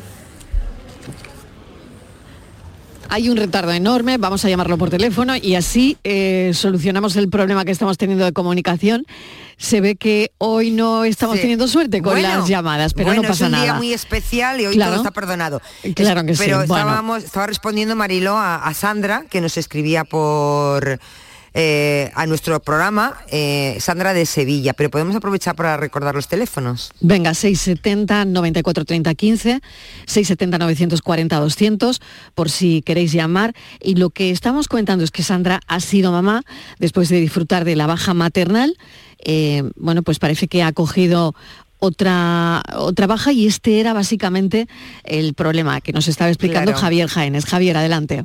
hay un retardo enorme, vamos a llamarlo por teléfono y así eh, solucionamos el problema que estamos teniendo de comunicación. Se ve que hoy no estamos Sí. teniendo suerte con Bueno, las llamadas, pero bueno, no pasa es un nada. día muy especial y hoy Claro. todo está perdonado. Claro Es- que sí, Pero bueno. estábamos, estaba respondiendo Mariló a, a Sandra, que nos escribía por eh, a nuestro programa, eh, Sandra de Sevilla, pero podemos aprovechar para recordar los teléfonos. Venga, 670 94 30 15, 670 940 200, por si queréis llamar. Y lo que estamos comentando es que Sandra ha sido mamá después de disfrutar de la baja maternal. Eh, bueno, pues parece que ha cogido otra, otra baja y este era básicamente el problema que nos estaba explicando Claro. Javier Jaénes. Javier, adelante.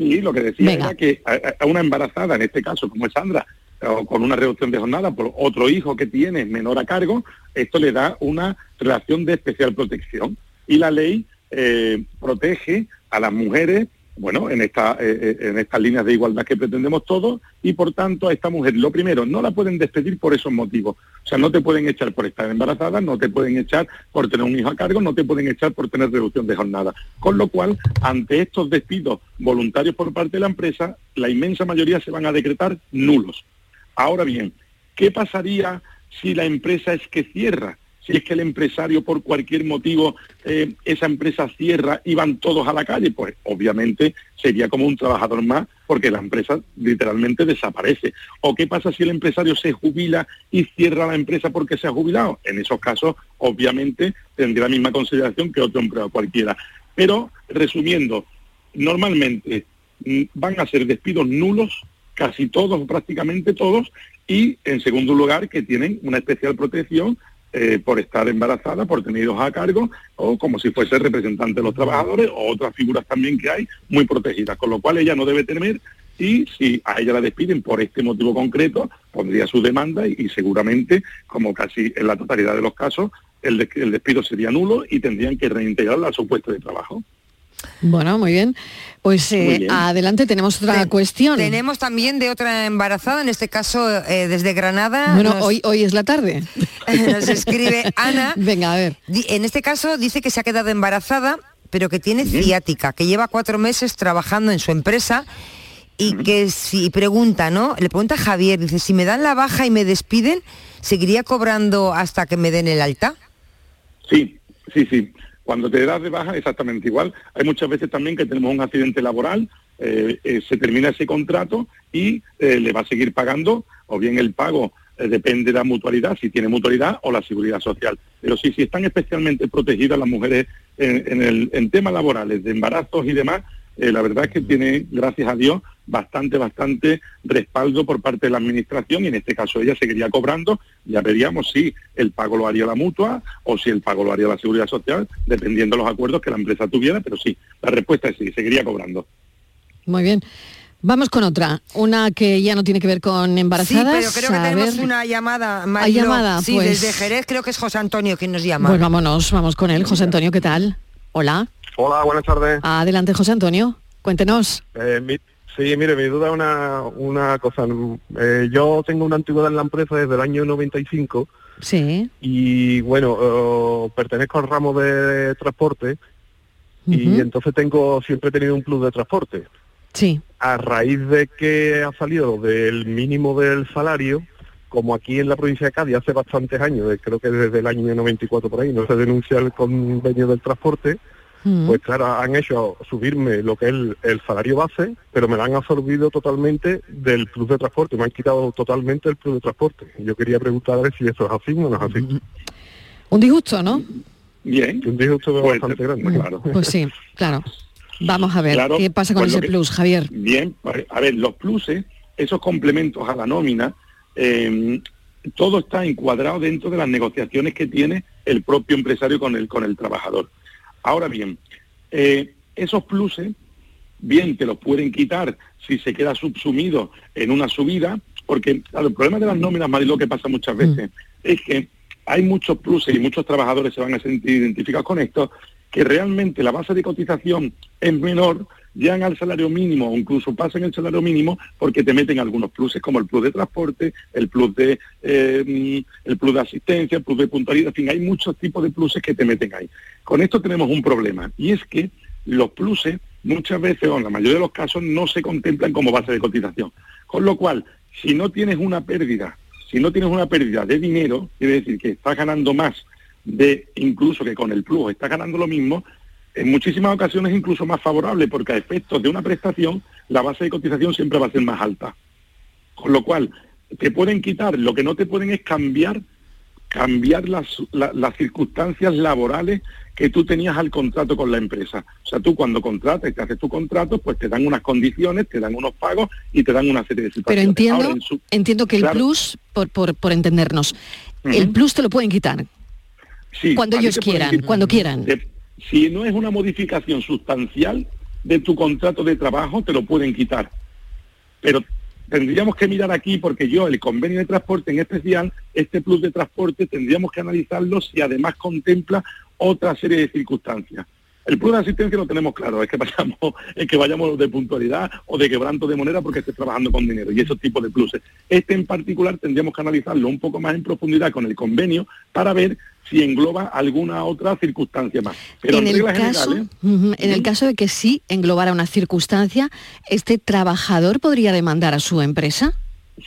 Sí, lo que decía Venga. era que a, a una embarazada, en este caso como es Sandra, o con una reducción de jornada por otro hijo que tiene menor a cargo, esto le da una relación de especial protección. Y la ley eh, protege a las mujeres, bueno, en, esta, eh, eh, en estas líneas de igualdad que pretendemos todos, y por tanto a esta mujer, lo primero, no la pueden despedir por esos motivos. O sea, no te pueden echar por estar embarazada, no te pueden echar por tener un hijo a cargo, no te pueden echar por tener reducción de jornada. Con lo cual, ante estos despidos voluntarios por parte de la empresa, la inmensa mayoría se van a decretar nulos. Ahora bien, ¿qué pasaría si la empresa es que cierra? Si es que el empresario por cualquier motivo eh, esa empresa cierra y van todos a la calle, pues obviamente sería como un trabajador más porque la empresa literalmente desaparece. ¿O qué pasa si el empresario se jubila y cierra la empresa porque se ha jubilado? En esos casos obviamente tendría la misma consideración que otro empleado cualquiera. Pero resumiendo, normalmente mm, van a ser despidos nulos casi todos, prácticamente todos, y en segundo lugar que tienen una especial protección eh, por estar embarazada, por tener hijos a cargo, o como si fuese representante de los trabajadores, o otras figuras también que hay muy protegidas, con lo cual ella no debe temer y si a ella la despiden por este motivo concreto, pondría su demanda y, seguramente, como casi en la totalidad de los casos, el despido sería nulo y tendrían que reintegrarla a su puesto de trabajo. Bueno, muy bien. Pues eh, Muy bien. adelante, tenemos otra cuestión. Tenemos también de otra embarazada, en este caso eh, desde Granada. Bueno, nos- hoy, hoy es la tarde. nos escribe Ana. Venga, a ver. Di- En este caso dice que se ha quedado embarazada, pero que tiene ciática, que lleva cuatro meses trabajando en su empresa y que si pregunta, ¿no? Le pregunta a Javier, dice, si me dan la baja y me despiden, ¿seguiría cobrando hasta que me den el alta? Sí, sí, sí. Cuando te das de baja, exactamente igual. Hay muchas veces también que tenemos un accidente laboral, eh, eh, se termina ese contrato y eh, le va a seguir pagando, o bien el pago depende de la mutualidad, si tiene mutualidad o la seguridad social. Pero sí, si están especialmente protegidas las mujeres en, en temas laborales, de embarazos y demás, eh, la verdad es que tiene, gracias a Dios, bastante, bastante respaldo por parte de la administración y en este caso ella seguiría cobrando. Ya veríamos si el pago lo haría la mutua o si el pago lo haría la seguridad social, dependiendo de los acuerdos que la empresa tuviera, pero sí, la respuesta es sí, seguiría cobrando. Muy bien. Vamos con otra, una que ya no tiene que ver con embarazadas. Sí, pero creo que A tenemos ver. una llamada. ¿Hay Mariló. llamada? Sí, Pues- desde Jerez creo que es José Antonio quien nos llama. Pues vámonos, vamos con él. José Antonio, ¿qué tal? Hola. Hola, buenas tardes. Adelante, José Antonio. Cuéntenos. Eh, mi- sí, mire, mi duda es una, una cosa. Eh, yo tengo una antigüedad en la empresa desde el año 95 Sí. y, bueno, eh, pertenezco al ramo de transporte y entonces tengo siempre he tenido un plus de transporte. Sí. A raíz de que ha salido del mínimo del salario, como aquí en la provincia de Cádiz hace bastantes años, creo que desde el año 94 por ahí, no se denuncia el convenio del transporte, Mm. pues claro, han hecho subirme lo que es el, el salario base, pero me lo han absorbido totalmente del plus de transporte, me han quitado totalmente el plus de transporte. Yo quería preguntar a ver si eso es así o no es así. Un disgusto, ¿no? Bien. Un disgusto Pues, bastante grande, claro. Pues sí, claro. Vamos a ver Claro, qué pasa con pues ese que- plus, Javier. Bien, a ver, los pluses, esos complementos a la nómina, eh, todo está encuadrado dentro de las negociaciones que tiene el propio empresario con el, con el trabajador. Ahora bien, eh, esos pluses, bien te los pueden quitar si se queda subsumido en una subida, porque claro, el problema de las nóminas, Mariló, que pasa muchas veces, es que hay muchos pluses y muchos trabajadores se van a sentir identificados con esto, que realmente la base de cotización es menor, llegan al salario mínimo o incluso pasan el salario mínimo porque te meten algunos pluses como el plus de transporte, el plus de eh, el plus de asistencia, el plus de puntualidad, en fin, hay muchos tipos de pluses que te meten ahí. Con esto tenemos un problema y es que los pluses muchas veces, o en la mayoría de los casos, no se contemplan como base de cotización. Con lo cual, si no tienes una pérdida, si no tienes una pérdida de dinero, quiere decir que estás ganando más de incluso que con el plus estás ganando lo mismo, en muchísimas ocasiones incluso más favorable, porque a efectos de una prestación, la base de cotización siempre va a ser más alta. Con lo cual, te pueden quitar, lo que no te pueden es cambiar cambiar las, la- las circunstancias laborales que tú tenías al contrato con la empresa. O sea, tú cuando contratas y te haces tu contrato, pues te dan unas condiciones, te dan unos pagos y te dan una serie de Pero situaciones. entiendo, Ahora, en su- entiendo que el Claro. plus, por, por, por entendernos, el plus te lo pueden quitar Sí, cuando ellos pueden quieran, cuando quieran. Si no es una modificación sustancial de tu contrato de trabajo, te lo pueden quitar. Pero tendríamos que mirar aquí, porque yo, el convenio de transporte en especial, este plus de transporte, tendríamos que analizarlo si además contempla otra serie de circunstancias. El plus de asistencia lo tenemos claro, es que vayamos, es que vayamos de puntualidad o de quebranto de moneda porque estés trabajando con dinero y esos tipos de pluses. Este en particular tendríamos que analizarlo un poco más en profundidad con el convenio para ver si engloba alguna otra circunstancia más. Pero en en, el caso, en el caso de que sí englobara una circunstancia, este trabajador podría demandar a su empresa.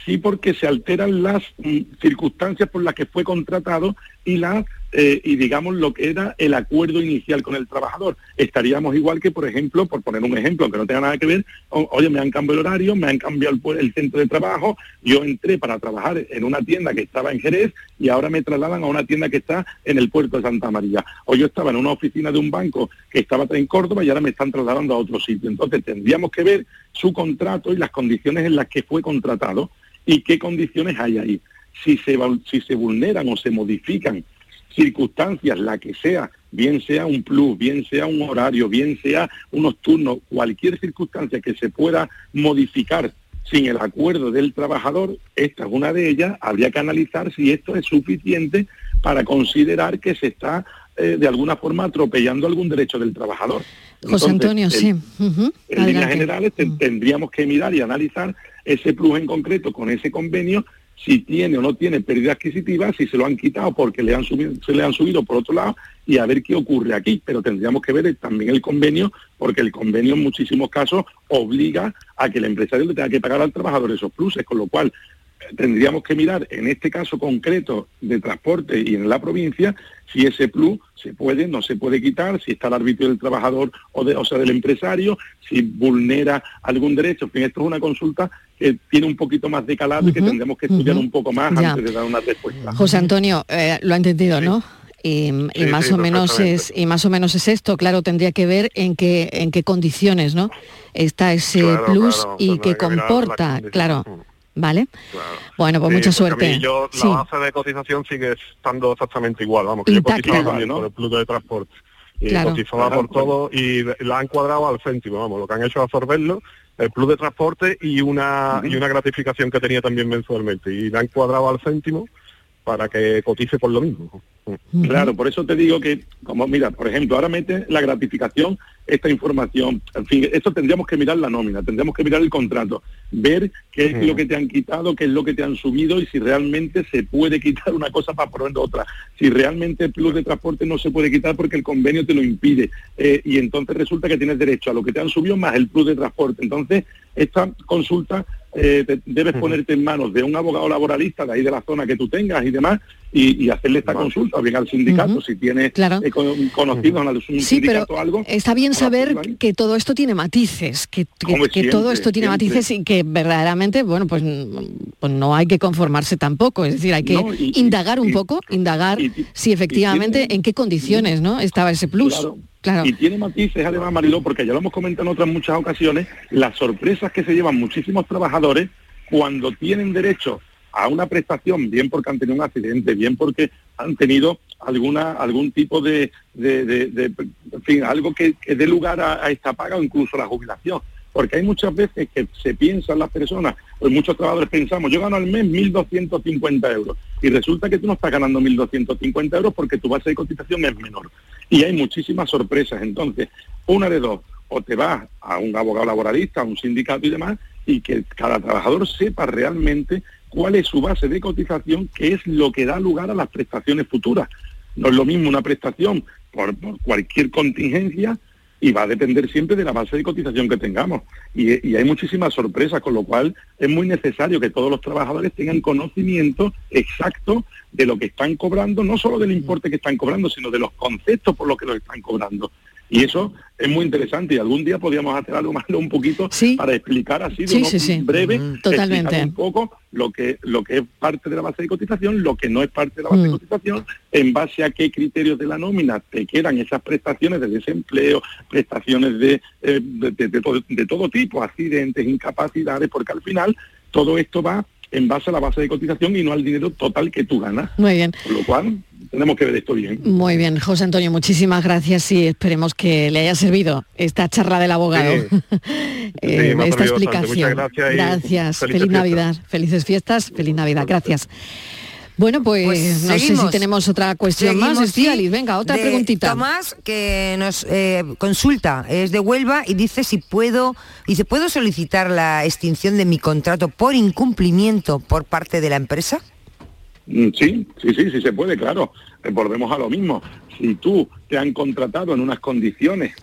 sí porque se alteran las mm, circunstancias por las que fue contratado y las eh, y digamos lo que era el acuerdo inicial con el trabajador. Estaríamos igual que, por ejemplo, por poner un ejemplo, aunque no tenga nada que ver, oye, me han cambiado el horario, me han cambiado el, el centro de trabajo, yo entré para trabajar en una tienda que estaba en Jerez y ahora me trasladan a una tienda que está en el puerto de Santa María. O yo estaba en una oficina de un banco que estaba en Córdoba y ahora me están trasladando a otro sitio. Entonces tendríamos que ver su contrato y las condiciones en las que fue contratado y qué condiciones hay ahí. Si se, si se vulneran o se modifican circunstancias, la que sea, bien sea un plus, bien sea un horario, bien sea unos turnos, cualquier circunstancia que se pueda modificar sin el acuerdo del trabajador, esta es una de ellas, habría que analizar si esto es suficiente para considerar que se está eh, de alguna forma atropellando algún derecho del trabajador. José Entonces, Antonio, el- sí. en líneas generales te- tendríamos que mirar y analizar ese plus en concreto con ese convenio, si tiene o no tiene pérdida adquisitiva, si se lo han quitado porque le han se le han subido por otro lado y a ver qué ocurre aquí. Pero tendríamos que ver también el convenio, porque el convenio en muchísimos casos obliga a que el empresario le tenga que pagar al trabajador esos pluses, con lo cual eh, tendríamos que mirar en este caso concreto de transporte y en la provincia si ese plus se puede, no se puede quitar, si está al arbitrio del trabajador o, de, o sea del empresario, si vulnera algún derecho. En fin, esto es una consulta que tiene un poquito más de calado y que tendremos que estudiar un poco más Ya. antes de dar una respuesta. José Antonio, eh, lo ha entendido, ¿no? Y, y Sí, más sí, o menos es y más o menos es esto, claro, tendría que ver en qué en qué condiciones, ¿no? Está ese Claro, plus claro, y que mirar las comporta, claro. ¿Vale? Bueno, pues Sí, mucha suerte. yo, Sí. La base de cotización sigue estando exactamente igual, vamos, que Intacta. yo cotizaba también ¿no? por el plus de transporte. Y Claro. cotizaba por todo y la han cuadrado al céntimo, vamos, lo que han hecho es absorberlo, el plus de transporte y una y una gratificación que tenía también mensualmente. Y la han cuadrado al céntimo para que cotice por lo mismo. Claro, por eso te digo que, como mira, por ejemplo, ahora mete la gratificación, esta información, en fin, esto tendríamos que mirar la nómina, tendríamos que mirar el contrato, ver qué es lo que te han quitado, qué es lo que te han subido y si realmente se puede quitar una cosa para poner otra. Si realmente el plus de transporte no se puede quitar porque el convenio te lo impide eh, y entonces resulta que tienes derecho a lo que te han subido más el plus de transporte. Entonces, esta consulta eh, te- debes ponerte en manos de un abogado laboralista de ahí de la zona que tú tengas y demás y, y hacerle esta consulta, bien al sindicato, si tiene eh, con- conocidos en algún Sí, pero sindicato o algo. está bien saber que todo esto tiene matices, que, que- todo esto tiene siempre. matices y que verdaderamente, bueno, pues, pues no hay que conformarse tampoco, es decir, hay que No, y- y- indagar un y- poco, indagar si efectivamente en qué condiciones no estaba ese plus. Claro. Claro. Y tiene matices además, Mariló, porque ya lo hemos comentado en otras muchas ocasiones, las sorpresas que se llevan muchísimos trabajadores cuando tienen derecho a una prestación, bien porque han tenido un accidente, bien porque han tenido alguna algún tipo de, de- de- de- en fin, algo que, que dé lugar a, a esta paga o incluso la jubilación. Porque hay muchas veces que se piensan las personas, pues muchos trabajadores pensamos, yo gano al mes 1.250 euros y resulta que tú no estás ganando 1.250 euros porque tu base de cotización es menor. Y hay muchísimas sorpresas. Entonces, una de dos, o te vas a un abogado laboralista, a un sindicato y demás, y que cada trabajador sepa realmente cuál es su base de cotización, que es lo que da lugar a las prestaciones futuras. No es lo mismo una prestación por, por cualquier contingencia y va a depender siempre de la base de cotización que tengamos. Y, y, hay muchísimas sorpresas, con lo cual es muy necesario que todos los trabajadores tengan conocimiento exacto de lo que están cobrando, no solo del importe que están cobrando, sino de los conceptos por los que lo están cobrando. Y eso es muy interesante y algún día podríamos hacer algo más un poquito para explicar así de sí, breve, Totalmente. un poco lo que lo que es parte de la base de cotización, lo que no es parte de la base de Mm. cotización, en base a qué criterios de la nómina te quedan esas prestaciones de desempleo, prestaciones de, eh, de, de- de todo, de todo tipo, accidentes, incapacidades, porque al final todo esto va en base a la base de cotización y no al dinero total que tú ganas. Muy bien. Con lo cual, tenemos que ver esto bien. Muy bien, José Antonio, muchísimas gracias y esperemos que le haya servido esta charla del abogado. Eh, Sí, me ha esta explicación. Muchas gracias Gracias. Feliz fiestas. Navidad. Felices fiestas. Feliz Navidad. Gracias. Bueno, pues, Pues no sé si tenemos otra cuestión más. Seguimos, sí, Estíbaliz, venga, otra de preguntita. Tomás que nos eh, consulta, es de Huelva y dice si puedo, dice, ¿puedo solicitar la extinción de mi contrato por incumplimiento por parte de la empresa? Mm, Sí, sí, sí, sí se puede, claro. Eh, Volvemos a lo mismo. Si tú te han contratado en unas condiciones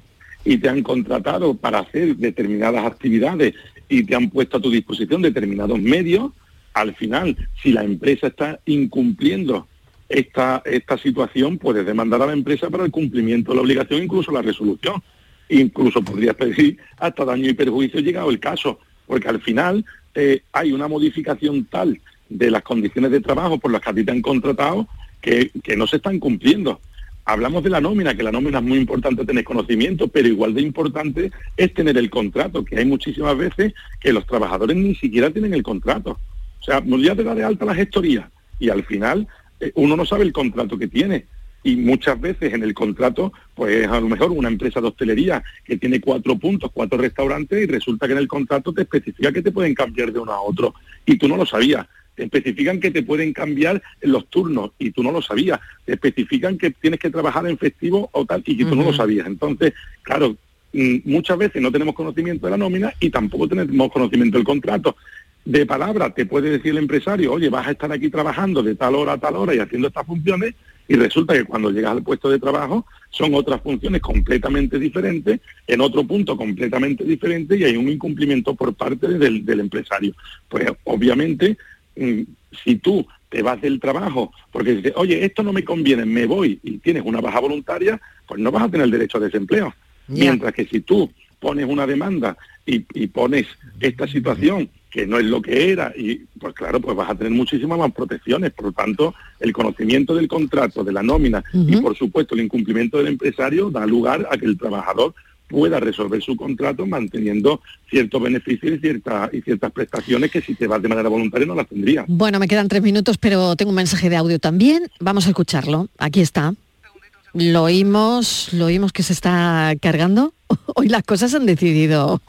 y te han contratado para hacer determinadas actividades y te han puesto a tu disposición determinados medios, al final, si la empresa está incumpliendo esta, esta situación, puedes demandar a la empresa para el cumplimiento de la obligación, incluso la resolución. Incluso podrías pedir hasta daño y perjuicio llegado el caso, porque al final eh, hay una modificación tal de las condiciones de trabajo por las que a ti te han contratado que, que no se están cumpliendo. Hablamos de la nómina, que la nómina es muy importante tener conocimiento, pero igual de importante es tener el contrato, que hay muchísimas veces que los trabajadores ni siquiera tienen el contrato. O sea, ya te da de alta la gestoría y al final eh, uno no sabe el contrato que tiene. Y muchas veces en el contrato, pues a lo mejor una empresa de hostelería que tiene cuatro puntos, cuatro restaurantes, y resulta que en el contrato te especifica que te pueden cambiar de uno a otro. Y tú no lo sabías. Te especifican que te pueden cambiar los turnos y tú no lo sabías. Te especifican que tienes que trabajar en festivo o tal y que tú no lo sabías. Entonces, claro, mm, muchas veces no tenemos conocimiento de la nómina y tampoco tenemos conocimiento del contrato. De palabra te puede decir el empresario, oye, vas a estar aquí trabajando de tal hora a tal hora y haciendo estas funciones y resulta que cuando llegas al puesto de trabajo son otras funciones completamente diferentes, en otro punto completamente diferente y hay un incumplimiento por parte del, del empresario. Pues obviamente, si tú te vas del trabajo porque dices, oye, esto no me conviene, me voy y tienes una baja voluntaria, pues no vas a tener derecho a desempleo. Mientras que si tú pones una demanda y, y pones esta situación que no es lo que era, y pues claro, pues vas a tener muchísimas más protecciones. Por lo tanto, el conocimiento del contrato, de la nómina y por supuesto el incumplimiento del empresario da lugar a que el trabajador pueda resolver su contrato manteniendo ciertos beneficios y, cierta- y ciertas prestaciones que si te vas de manera voluntaria no las tendrías. Bueno, me quedan tres minutos, pero tengo un mensaje de audio también. Vamos a escucharlo. Aquí está. Lo oímos, lo oímos que se está cargando. Hoy las cosas han decidido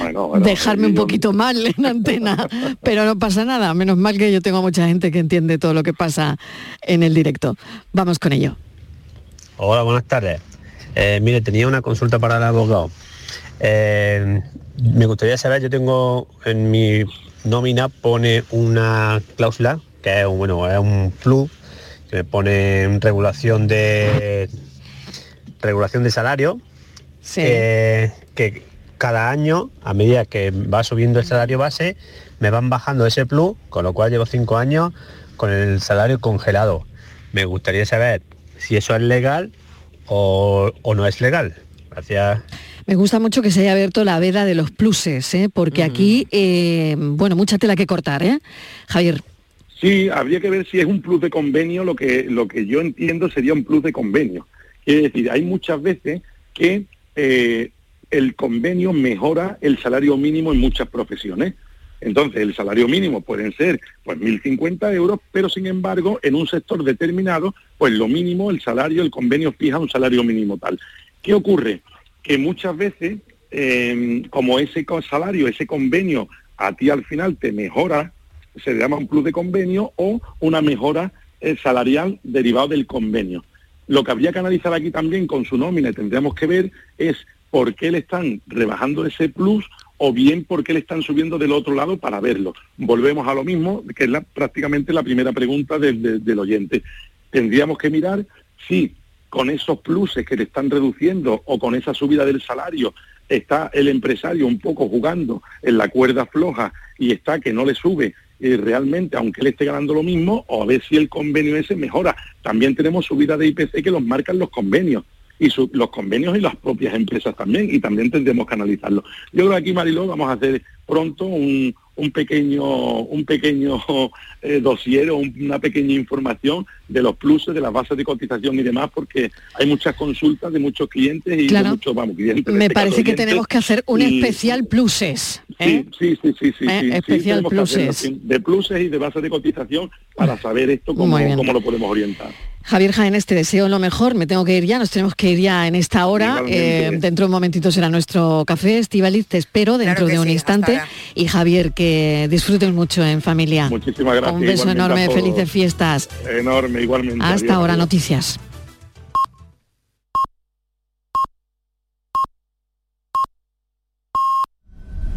bueno, dejarme un poquito mal en antena, pero no pasa nada. Menos mal que yo tengo mucha gente que entiende todo lo que pasa en el directo. Vamos con ello. Hola, buenas tardes. Eh, mire, tenía una consulta para el abogado. Eh, me gustaría saber, yo tengo en mi nómina pone una cláusula que es un, bueno, es un plus que me pone regulación de regulación de salario eh, que cada año a medida que va subiendo el salario base me van bajando ese plus con lo cual llevo cinco años con el salario congelado me gustaría saber si eso es legal o, o no es legal gracias Me gusta mucho que se haya abierto la veda de los pluses, ¿eh? porque aquí, eh, bueno, mucha tela que cortar, ¿eh? Javier. Sí, habría que ver si es un plus de convenio, lo que, lo que yo entiendo sería un plus de convenio. Quiere decir, hay muchas veces que eh, el convenio mejora el salario mínimo en muchas profesiones. Entonces, el salario mínimo pueden ser pues 1.050 euros, pero sin embargo, en un sector determinado, pues lo mínimo, el salario, el convenio fija un salario mínimo tal. ¿Qué ocurre? Que muchas veces, eh, como ese salario, ese convenio, a ti al final te mejora, se llama un plus de convenio o una mejora eh, salarial derivado del convenio. Lo que habría que analizar aquí también con su nómina y tendríamos que ver es por qué le están rebajando ese plus o bien por qué le están subiendo del otro lado para verlo. Volvemos a lo mismo, que es prácticamente la primera pregunta del- oyente. Tendríamos que mirar si con esos pluses que le están reduciendo o con esa subida del salario, está el empresario un poco jugando en la cuerda floja y está que no le sube eh, realmente, aunque él esté ganando lo mismo, o a ver si el convenio ese mejora. También tenemos subida de IPC que los marcan los convenios y su- los convenios y las propias empresas también, y también tendremos que analizarlo. Yo creo que aquí, Mariló, vamos a hacer pronto un, un pequeño, un pequeño eh, dossier o un- una pequeña información de los pluses, de las bases de cotización y demás, porque hay muchas consultas de muchos clientes y Claro. de muchos, vamos, clientes. en Me este caso, parece que tenemos que hacer un y- especial pluses. ¿eh? Sí, sí, sí, sí, sí, Eh, sí, especial pluses. de pluses y de bases de cotización para saber esto cómo, cómo lo podemos orientar. Javier Jaénes, te deseo lo mejor. Me tengo que ir ya, nos tenemos que ir ya en esta hora. Eh, dentro de un momentito será nuestro café. Estivaliz, te espero dentro de un sí, instante. Y Javier, que disfruten mucho en familia. Muchísimas gracias. Un beso enorme, felices fiestas. Enorme, igualmente. Hasta Adiós, ahora, adiós. noticias.